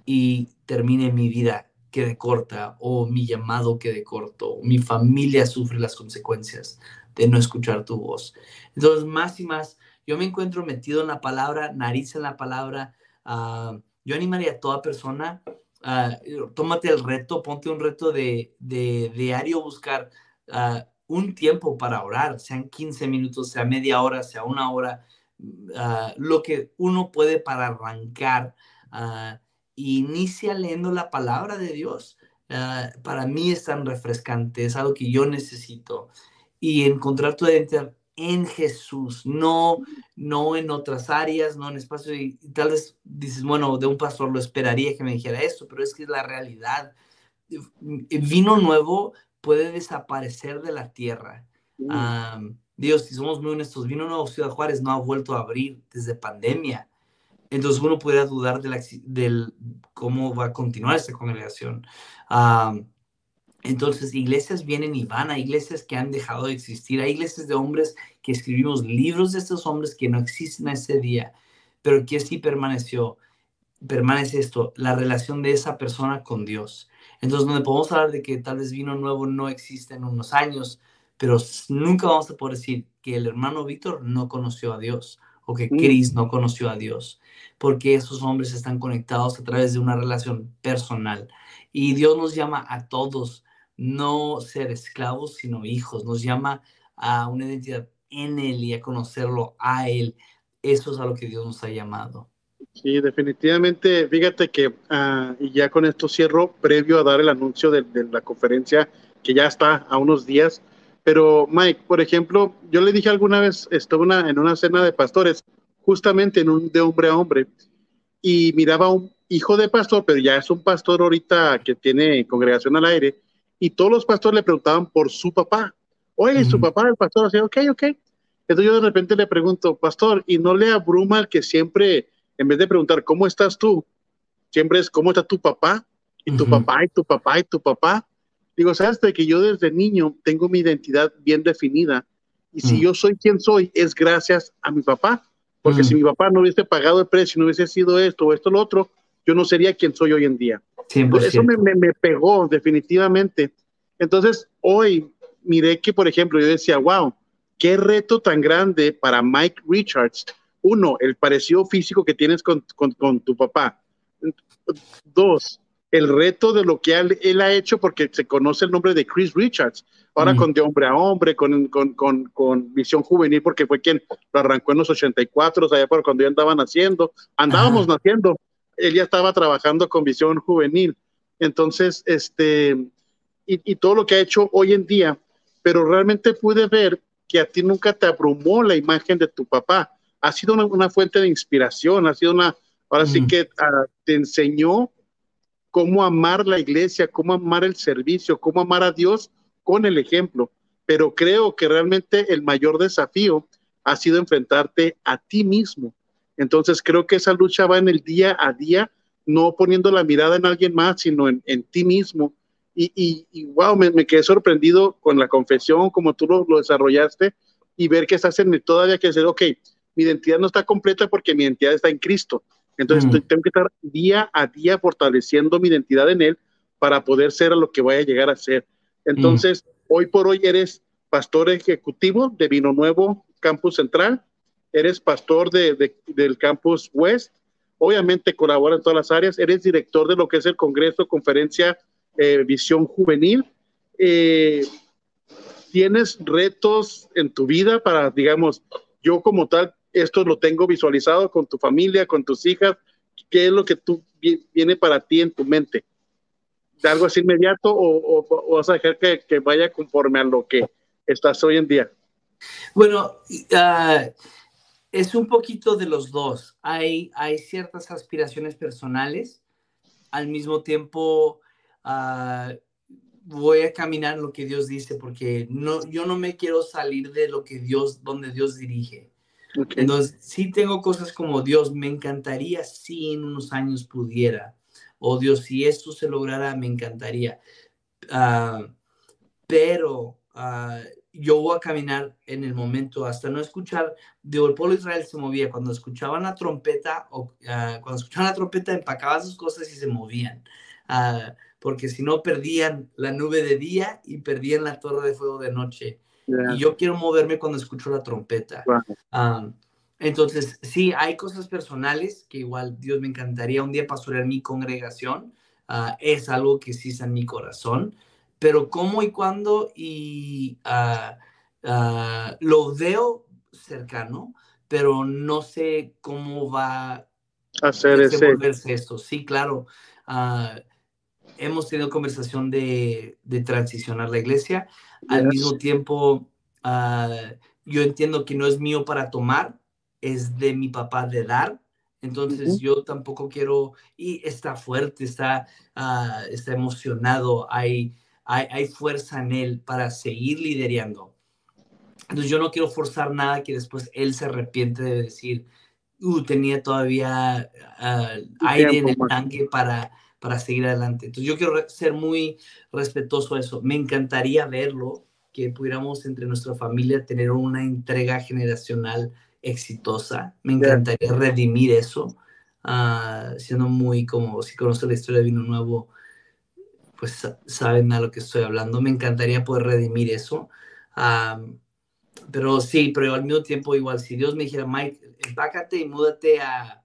y termine mi vida quede corta o mi llamado quede corto mi familia sufre las consecuencias de no escuchar tu voz. Entonces, más y más, yo me encuentro metido en la palabra, nariz en la palabra. Uh, yo animaría a toda persona, uh, tómate el reto, ponte un reto de, diario buscar uh, un tiempo para orar, sean 15 minutos, sea media hora, sea una hora, lo que uno puede para arrancar. inicia leyendo la palabra de Dios. para mí es tan refrescante, es algo que yo necesito y encontrar tu identidad en Jesús, no, no en otras áreas, no en espacio. Y, tal vez dices, bueno, de un pastor lo esperaría que me dijera esto, pero es que es la realidad. Vino nuevo puede desaparecer de la tierra. Dios, si somos muy honestos, vino nuevo Ciudad Juárez, no ha vuelto a abrir desde pandemia. Entonces uno puede dudar de cómo va a continuar esta congregación. Entonces, iglesias vienen y van, a iglesias que han dejado de existir, hay iglesias de hombres que escribimos libros de estos hombres que no existen ese día, pero que sí permaneció, permanece esto, la relación de esa persona con Dios. Entonces, donde podemos hablar de que tal vez vino nuevo no existe en unos años, pero nunca vamos a poder decir que el hermano Víctor no conoció a Dios o que mm. Chris no conoció a Dios, porque esos hombres están conectados a través de una relación personal. Y Dios nos llama a todos no ser esclavos, sino hijos. Nos llama a una identidad en Él y a conocerlo a Él. Eso es a lo que Dios nos ha llamado. Sí, definitivamente. Fíjate que, uh, y ya con esto cierro, previo a dar el anuncio de, la conferencia, que ya está a unos días. Pero, Mike, por ejemplo, yo le dije alguna vez, estuve en una cena de pastores, justamente de hombre a hombre, y miraba a un hijo de pastor, pero ya es un pastor ahorita que tiene congregación al aire, y todos los pastores le preguntaban por su papá. Oye, su papá, el pastor, así, ok, ok. Entonces yo de repente le pregunto, pastor, ¿y no le abruma el que siempre, en vez de preguntar, ¿cómo estás tú? Siempre es, ¿cómo está tu papá? Y tu papá, y tu papá, y tu papá. Digo, sabes de que yo desde niño tengo mi identidad bien definida. Y si yo soy quien soy, es gracias a mi papá. Porque si mi papá no hubiese pagado el precio, no hubiese sido esto o esto o lo otro, yo no sería quien soy hoy en día. Eso me, me, pegó definitivamente. Entonces, hoy miré que, por ejemplo, yo decía, wow, qué reto tan grande para Mike Richards. Uno, el parecido físico que tienes con, con, con tu papá. Dos, el reto de lo que él, ha hecho, porque se conoce el nombre de Chris Richards, ahora con De Hombre a Hombre, con, con, con, con, Visión Juvenil, porque fue quien lo arrancó en los 84, allá por cuando ya andaban naciendo, andábamos naciendo, él ya estaba trabajando con visión juvenil. Entonces, este, y, todo lo que ha hecho hoy en día, pero realmente pude ver que a ti nunca te abrumó la imagen de tu papá. Ha sido una, fuente de inspiración, ha sido una, ahora sí mm. que ah, te enseñó cómo amar la iglesia, cómo amar el servicio, cómo amar a Dios con el ejemplo. Pero creo que realmente el mayor desafío ha sido enfrentarte a ti mismo entonces creo que esa lucha va en el día a día, no poniendo la mirada en alguien más, sino en, ti mismo. Y, y, wow, me, quedé sorprendido con la confesión, como tú lo, desarrollaste, y ver que estás en todavía que decir, ok, mi identidad no está completa porque mi identidad está en Cristo. Entonces mm. tengo que estar día a día fortaleciendo mi identidad en Él para poder ser a lo que vaya a llegar a ser. Entonces, mm. hoy por hoy eres pastor ejecutivo de Vino Nuevo Campus Central eres pastor de, del campus West, obviamente colabora en todas las áreas, eres director de lo que es el Congreso, Conferencia eh, Visión Juvenil. Eh, ¿Tienes retos en tu vida para, digamos, yo como tal, esto lo tengo visualizado con tu familia, con tus hijas? ¿Qué es lo que tú viene para ti en tu mente? ¿De algo así inmediato o, vas a dejar que, que, vaya conforme a lo que estás hoy en día? Bueno, uh, es un poquito de los dos. Hay, hay ciertas aspiraciones personales. Al mismo tiempo, ah, voy a caminar lo que Dios dice, porque no, yo no me quiero salir de lo que Dios, donde Dios dirige. Entonces, sí tengo cosas como Dios, me encantaría si en unos años pudiera. O Dios, si esto se lograra, me encantaría. Ah, pero ah, yo voy a caminar en el momento hasta no escuchar, digo, el pueblo de Israel se movía, cuando escuchaban la trompeta, o uh, cuando escuchaban la trompeta empacaban sus cosas y se movían, uh, porque si no perdían la nube de día y perdían la torre de fuego de noche. Yeah. Y yo quiero moverme cuando escucho la trompeta. Wow. Um, entonces, sí, hay cosas personales que igual Dios me encantaría un día pastorear mi congregación. Uh, es algo que sí está en mi corazón pero cómo y cuándo y uh, uh, lo veo cercano, pero no sé cómo va a hacer ese... esto. Sí, claro. Uh, hemos tenido conversación de, de transicionar la iglesia. Yes. Al mismo tiempo, yo entiendo que no es mío para tomar, es de mi papá de dar. Entonces uh -huh. yo tampoco quiero, y está fuerte, está, está emocionado, hay hay, hay, fuerza en él para seguir liderando. Entonces yo no quiero forzar nada que después él se arrepiente de decir, uh, tenía todavía uh, aire en el tanque para, para seguir adelante. Entonces yo quiero ser muy respetuoso a eso. Me encantaría verlo, que pudiéramos entre nuestra familia tener una entrega generacional exitosa. Me encantaría redimir eso, uh, siendo muy como, si conoce la historia de Vino Nuevo, pues saben a lo que estoy hablando. Me encantaría poder redimir eso. Um, pero sí, pero al mismo tiempo igual, si Dios me dijera, Mike, empácate y múdate a,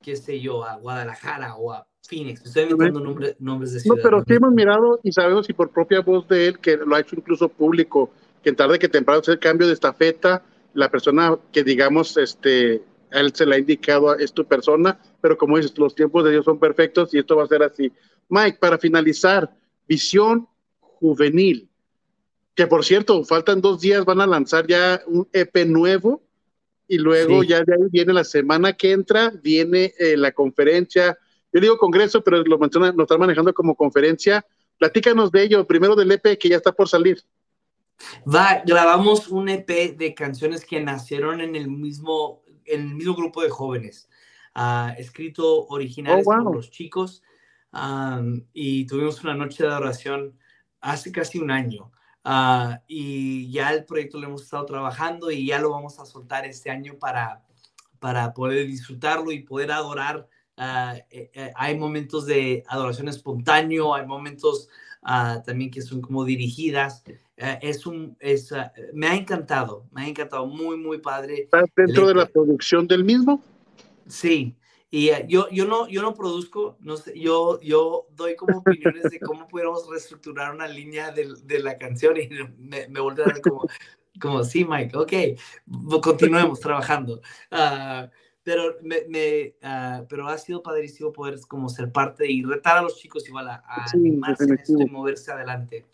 qué sé yo, a Guadalajara o a Phoenix. Estoy inventando nombre, nombres de ciudades. No, pero sí hemos mirado y sabemos y por propia voz de él, que lo ha hecho incluso público, que en tarde que temprano el cambio de estafeta, la persona que digamos, este, a él se le ha indicado es tu persona, pero como dices, los tiempos de Dios son perfectos y esto va a ser así. Mike, para finalizar, Visión Juvenil, que por cierto, faltan dos días, van a lanzar ya un EP nuevo y luego sí. ya de ahí viene la semana que entra, viene eh, la conferencia, yo digo congreso, pero lo, menciona, lo están manejando como conferencia. Platícanos de ello, primero del EP que ya está por salir. Va, grabamos un EP de canciones que nacieron en el mismo, en el mismo grupo de jóvenes, uh, escrito originales oh, wow. por los chicos um, y tuvimos una noche de adoración hace casi un año. Uh, y ya el proyecto lo hemos estado trabajando y ya lo vamos a soltar este año para, para poder disfrutarlo y poder adorar. Uh, eh, eh, hay momentos de adoración espontáneo, hay momentos uh, también que son como dirigidas. es un, es, me ha encantado, me ha encantado, muy, muy padre. ¿Estás dentro de la producción del mismo? Sí, y uh, yo, yo, no, yo no produzco, no sé, yo, yo doy como opiniones de cómo pudiéramos reestructurar una línea de, de la canción y me, me volví a como, como, sí, Mike, ok, continuemos trabajando. Uh, pero, me, me uh, pero ha sido padrísimo poder como ser parte y retar a los chicos igual a, a sí, animarse en esto y moverse adelante.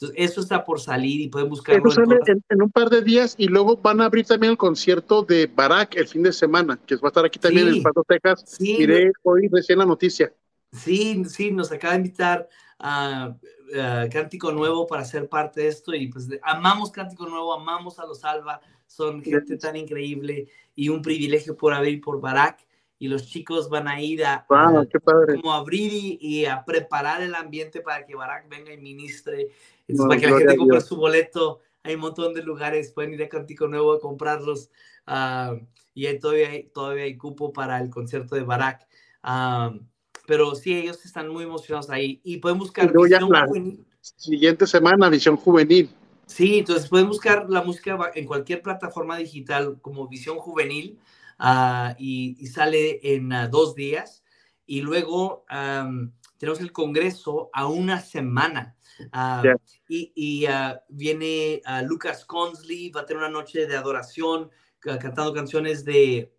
Entonces, eso está por salir y pueden buscarlo. Eso sale en, en, un par de días y luego van a abrir también el concierto de Barack el fin de semana, que va a estar aquí también sí, en Paso, Texas. Sí, Miré hoy recién la noticia. Sí, sí, nos acaba de invitar a, a Cántico Nuevo para ser parte de esto y pues amamos Cántico Nuevo, amamos a los Alba, son gente tan increíble y un privilegio por haber por Barack y los chicos van a ir a, wow, a como abrir y, y, a preparar el ambiente para que Barack venga y ministre, no, para que la gente compre su boleto. Hay un montón de lugares, pueden ir a Cántico Nuevo a comprarlos uh, y ahí todavía, hay, todavía hay cupo para el concierto de Barack. Um, pero sí, ellos están muy emocionados ahí y pueden buscar y Visión Juvenil. Siguiente semana, Visión Juvenil. Sí, entonces pueden buscar la música en cualquier plataforma digital como Visión Juvenil uh, y, y, sale en uh, dos días. Y luego um, tenemos el Congreso a una semana. Uh, yeah. Y, y viene Lucas Consley, va a tener una noche de adoración cantando canciones de,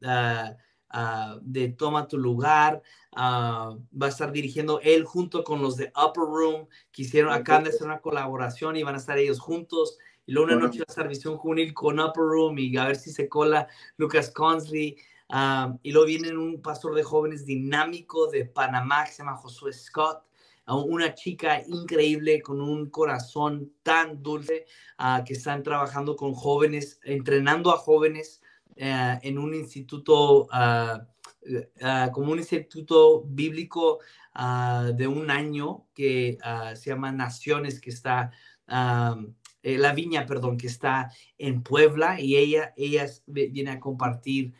de Toma tu lugar. va a estar dirigiendo él junto con los de Upper Room, que hicieron, acaban de hacer una colaboración y van a estar ellos juntos y luego una bueno. noche va a estar visión juvenil con Upper Room y a ver si se cola Lucas Consley. Um, y luego viene un pastor de jóvenes dinámico de Panamá que se llama Josué Scott, una chica increíble con un corazón tan dulce uh, que están trabajando con jóvenes, entrenando a jóvenes uh, en un instituto, como un instituto bíblico de un año que se llama Naciones, que está um, eh, La Viña, perdón, que está en Puebla y ella, ella viene a compartir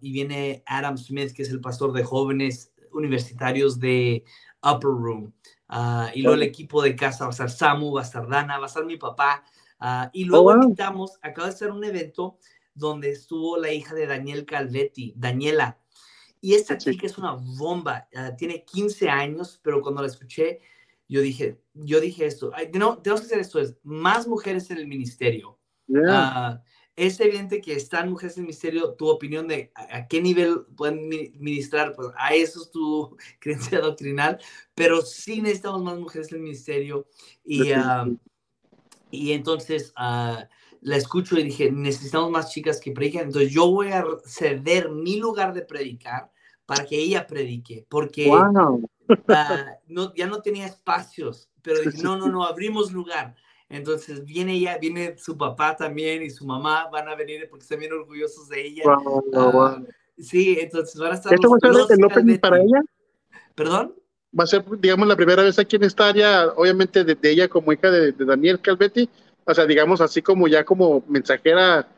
y viene Adam Smith, que es el pastor de jóvenes universitarios de Upper Room. Ah, y luego el equipo de casa va a estar Samu, va a estar Dana, va a estar mi papá. Ah, y luego oh, invitamos, acaba de ser un evento donde estuvo la hija de Daniel Calvetti, Daniela. Y esta chica es una bomba, ah, tiene 15 años, pero cuando la escuché, yo dije, yo dije esto, no, tenemos que hacer esto, es más mujeres en el ministerio. es evidente que están mujeres en el ministerio, tu opinión de a, qué nivel pueden ministrar, pues a eso es tu creencia doctrinal, pero sí necesitamos más mujeres en el ministerio. Y, y entonces la escucho y dije, necesitamos más chicas que prediquen, entonces yo voy a ceder mi lugar de predicar para que ella predique, porque no, ya no tenía espacios, pero dije, no, no, no, abrimos lugar. Entonces viene ella, viene su papá también y su mamá van a venir porque están bien orgullosos de ella. Ah, sí, entonces van a estar. ¿Esto va a ser el opening para ella? ¿Perdón? Va a ser, digamos, la primera vez aquí en esta área, obviamente de, ella como hija de, de Daniel Calvetti, o sea, digamos así como ya como mensajera,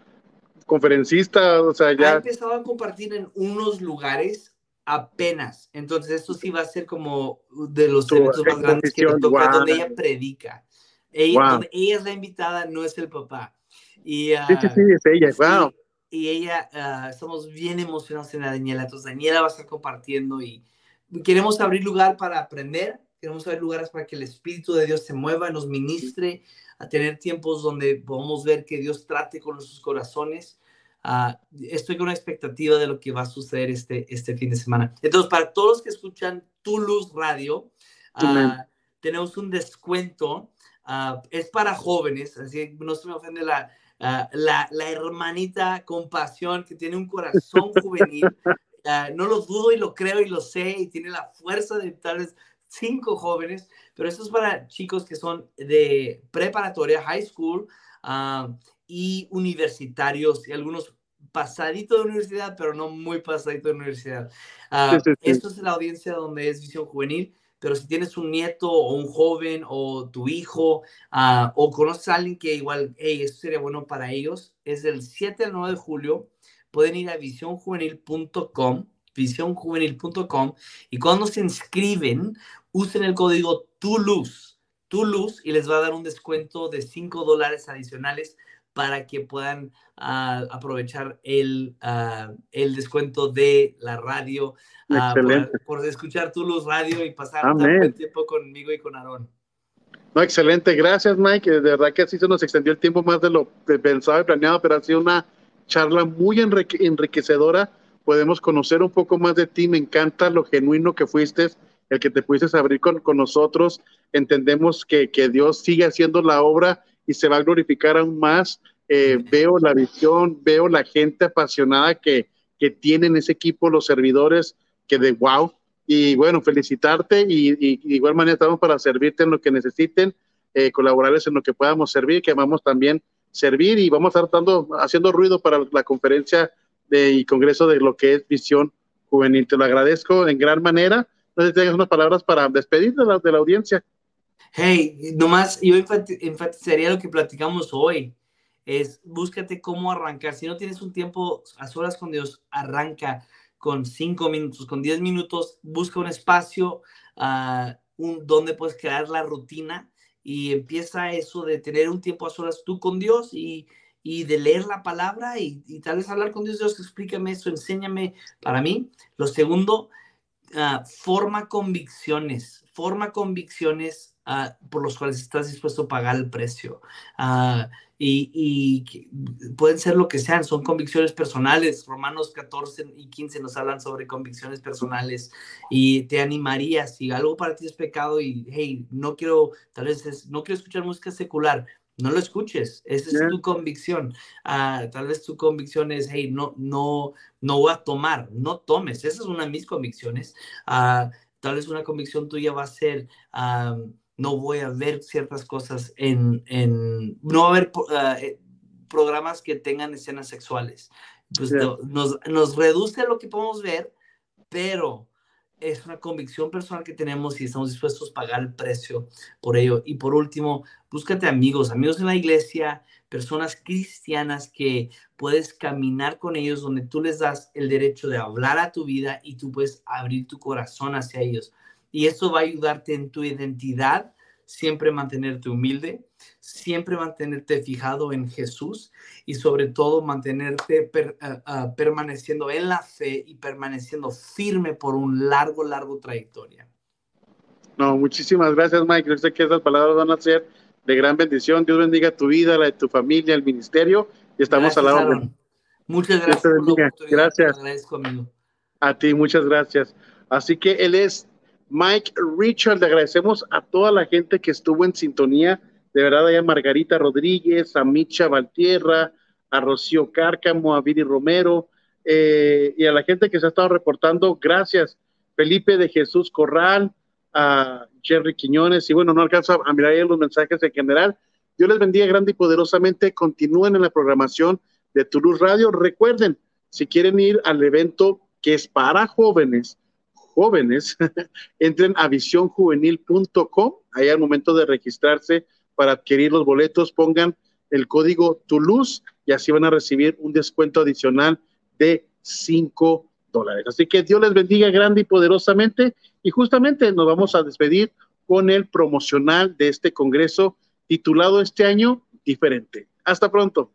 conferencista, o sea, ya. Ha empezado a compartir en unos lugares apenas. Entonces, esto sí va a ser como de los eventos más grandes que me toca, donde ella predica. Ella, ella, es la invitada, no es el papá. Y, sí, sí, sí, es ella, wow. Y ella, uh, estamos bien emocionados en la Daniela. Entonces, Daniela va a estar compartiendo y queremos abrir lugar para aprender, queremos abrir lugares para que el Espíritu de Dios se mueva, nos ministre, a tener tiempos donde podamos ver que Dios trate con nuestros corazones. Uh, estoy con una expectativa de lo que va a suceder este, este fin de semana. Entonces, para todos los que escuchan Tu Luz Radio, uh, tenemos un descuento. Uh, es para jóvenes, así que no se me ofende la, la, la, hermanita con pasión que tiene un corazón juvenil. no lo dudo y lo creo y lo sé y tiene la fuerza de tal vez cinco jóvenes, pero esto es para chicos que son de preparatoria, high school ah, y universitarios y algunos pasadito de universidad, pero no muy pasadito de universidad. Uh, Esto es la audiencia donde es visión juvenil, pero si tienes un nieto o un joven o tu hijo ah, o conoces a alguien que igual, hey, esto sería bueno para ellos, es del 7 al 9 de julio. Pueden ir a visionjuvenil.com visionjuvenil.com y cuando se inscriben, usen el código TULUZ, TULUZ y les va a dar un descuento de 5 dólares adicionales para que puedan uh, aprovechar el, uh, el descuento de la radio, uh, por, por, escuchar Tulus Radio y pasar un tiempo conmigo y con Aarón. No, excelente, gracias Mike, de verdad que así se nos extendió el tiempo más de lo pensado y planeado, pero ha sido una charla muy enriquecedora podemos conocer un poco más de ti. Me encanta lo genuino que fuiste, el que te pudiste abrir con, con nosotros. Entendemos que, que, Dios sigue haciendo la obra y se va a glorificar aún más. Eh, veo la visión, veo la gente apasionada que, que tienen ese equipo, los servidores, que de wow. Y bueno, felicitarte y, y, igual manera estamos para servirte en lo que necesiten, eh, colaborarles en lo que podamos servir, que vamos también servir y vamos a estar dando, haciendo ruido para la conferencia de, y Congreso de lo que es Visión Juvenil. Te lo agradezco en gran manera. No sé si tengas unas palabras para despedir de la, de la audiencia. Hey, nomás yo enfatizaría lo que platicamos hoy. Es búscate cómo arrancar. Si no tienes un tiempo a solas con Dios, arranca con cinco minutos, con diez minutos. Busca un espacio uh, un, donde puedes crear la rutina y empieza eso de tener un tiempo a solas tú con Dios y, y de leer la palabra y, tal vez hablar con Dios, Dios, explícame eso, enséñame para mí. Lo segundo, uh, forma convicciones, forma convicciones uh, por los cuales estás dispuesto a pagar el precio. Uh, y, y, pueden ser lo que sean, son convicciones personales. Romanos 14 y 15 nos hablan sobre convicciones personales y te animaría si algo para ti es pecado y, hey, no quiero, tal vez es, no quiero escuchar música secular, no lo escuches, esa es tu convicción. Ah, tal vez tu convicción es, hey, no, no, no voy a tomar, no tomes, esa es una de mis convicciones. Tal vez una convicción tuya va a ser, no voy a ver ciertas cosas en, en no va a haber ah, eh, programas que tengan escenas sexuales. Pues nos, nos reduce lo que podemos ver, pero es una convicción personal que tenemos y estamos dispuestos a pagar el precio por ello. Y por último, búscate amigos, amigos en la iglesia, personas cristianas que puedes caminar con ellos, donde tú les das el derecho de hablar a tu vida y tú puedes abrir tu corazón hacia ellos. Y eso va a ayudarte en tu identidad, siempre mantenerte humilde, siempre mantenerte fijado en Jesús y sobre todo mantenerte ah, ah, permaneciendo en la fe y permaneciendo firme por un largo, largo trayectoria. No, muchísimas gracias, Mike. Yo sé que esas palabras van a ser de gran bendición. Dios bendiga tu vida, la de tu familia, el ministerio. Y estamos al lado. Muchas gracias. gracias. A ti, muchas gracias. Así que él es Mike Richard. Le agradecemos a toda la gente que estuvo en sintonía de verdad a Margarita Rodríguez, a Micha Valtierra, a Rocío Cárcamo, a Viri Romero eh, y a la gente que se ha estado reportando. Gracias, Felipe de Jesús Corral, a Jerry Quiñones y bueno, no alcanzo a mirar los mensajes en general. Yo les bendiga grande y poderosamente. Continúen en la programación de Toulouse Radio. Recuerden, si quieren ir al evento que es para jóvenes, jóvenes, entren a visionjuvenil.com. Ahí al momento de registrarse para adquirir los boletos, pongan el código Toulouse y así van a recibir un descuento adicional de 5 dólares. Así que Dios les bendiga grande y poderosamente y justamente nos vamos a despedir con el promocional de este congreso titulado este año Diferente. Hasta pronto.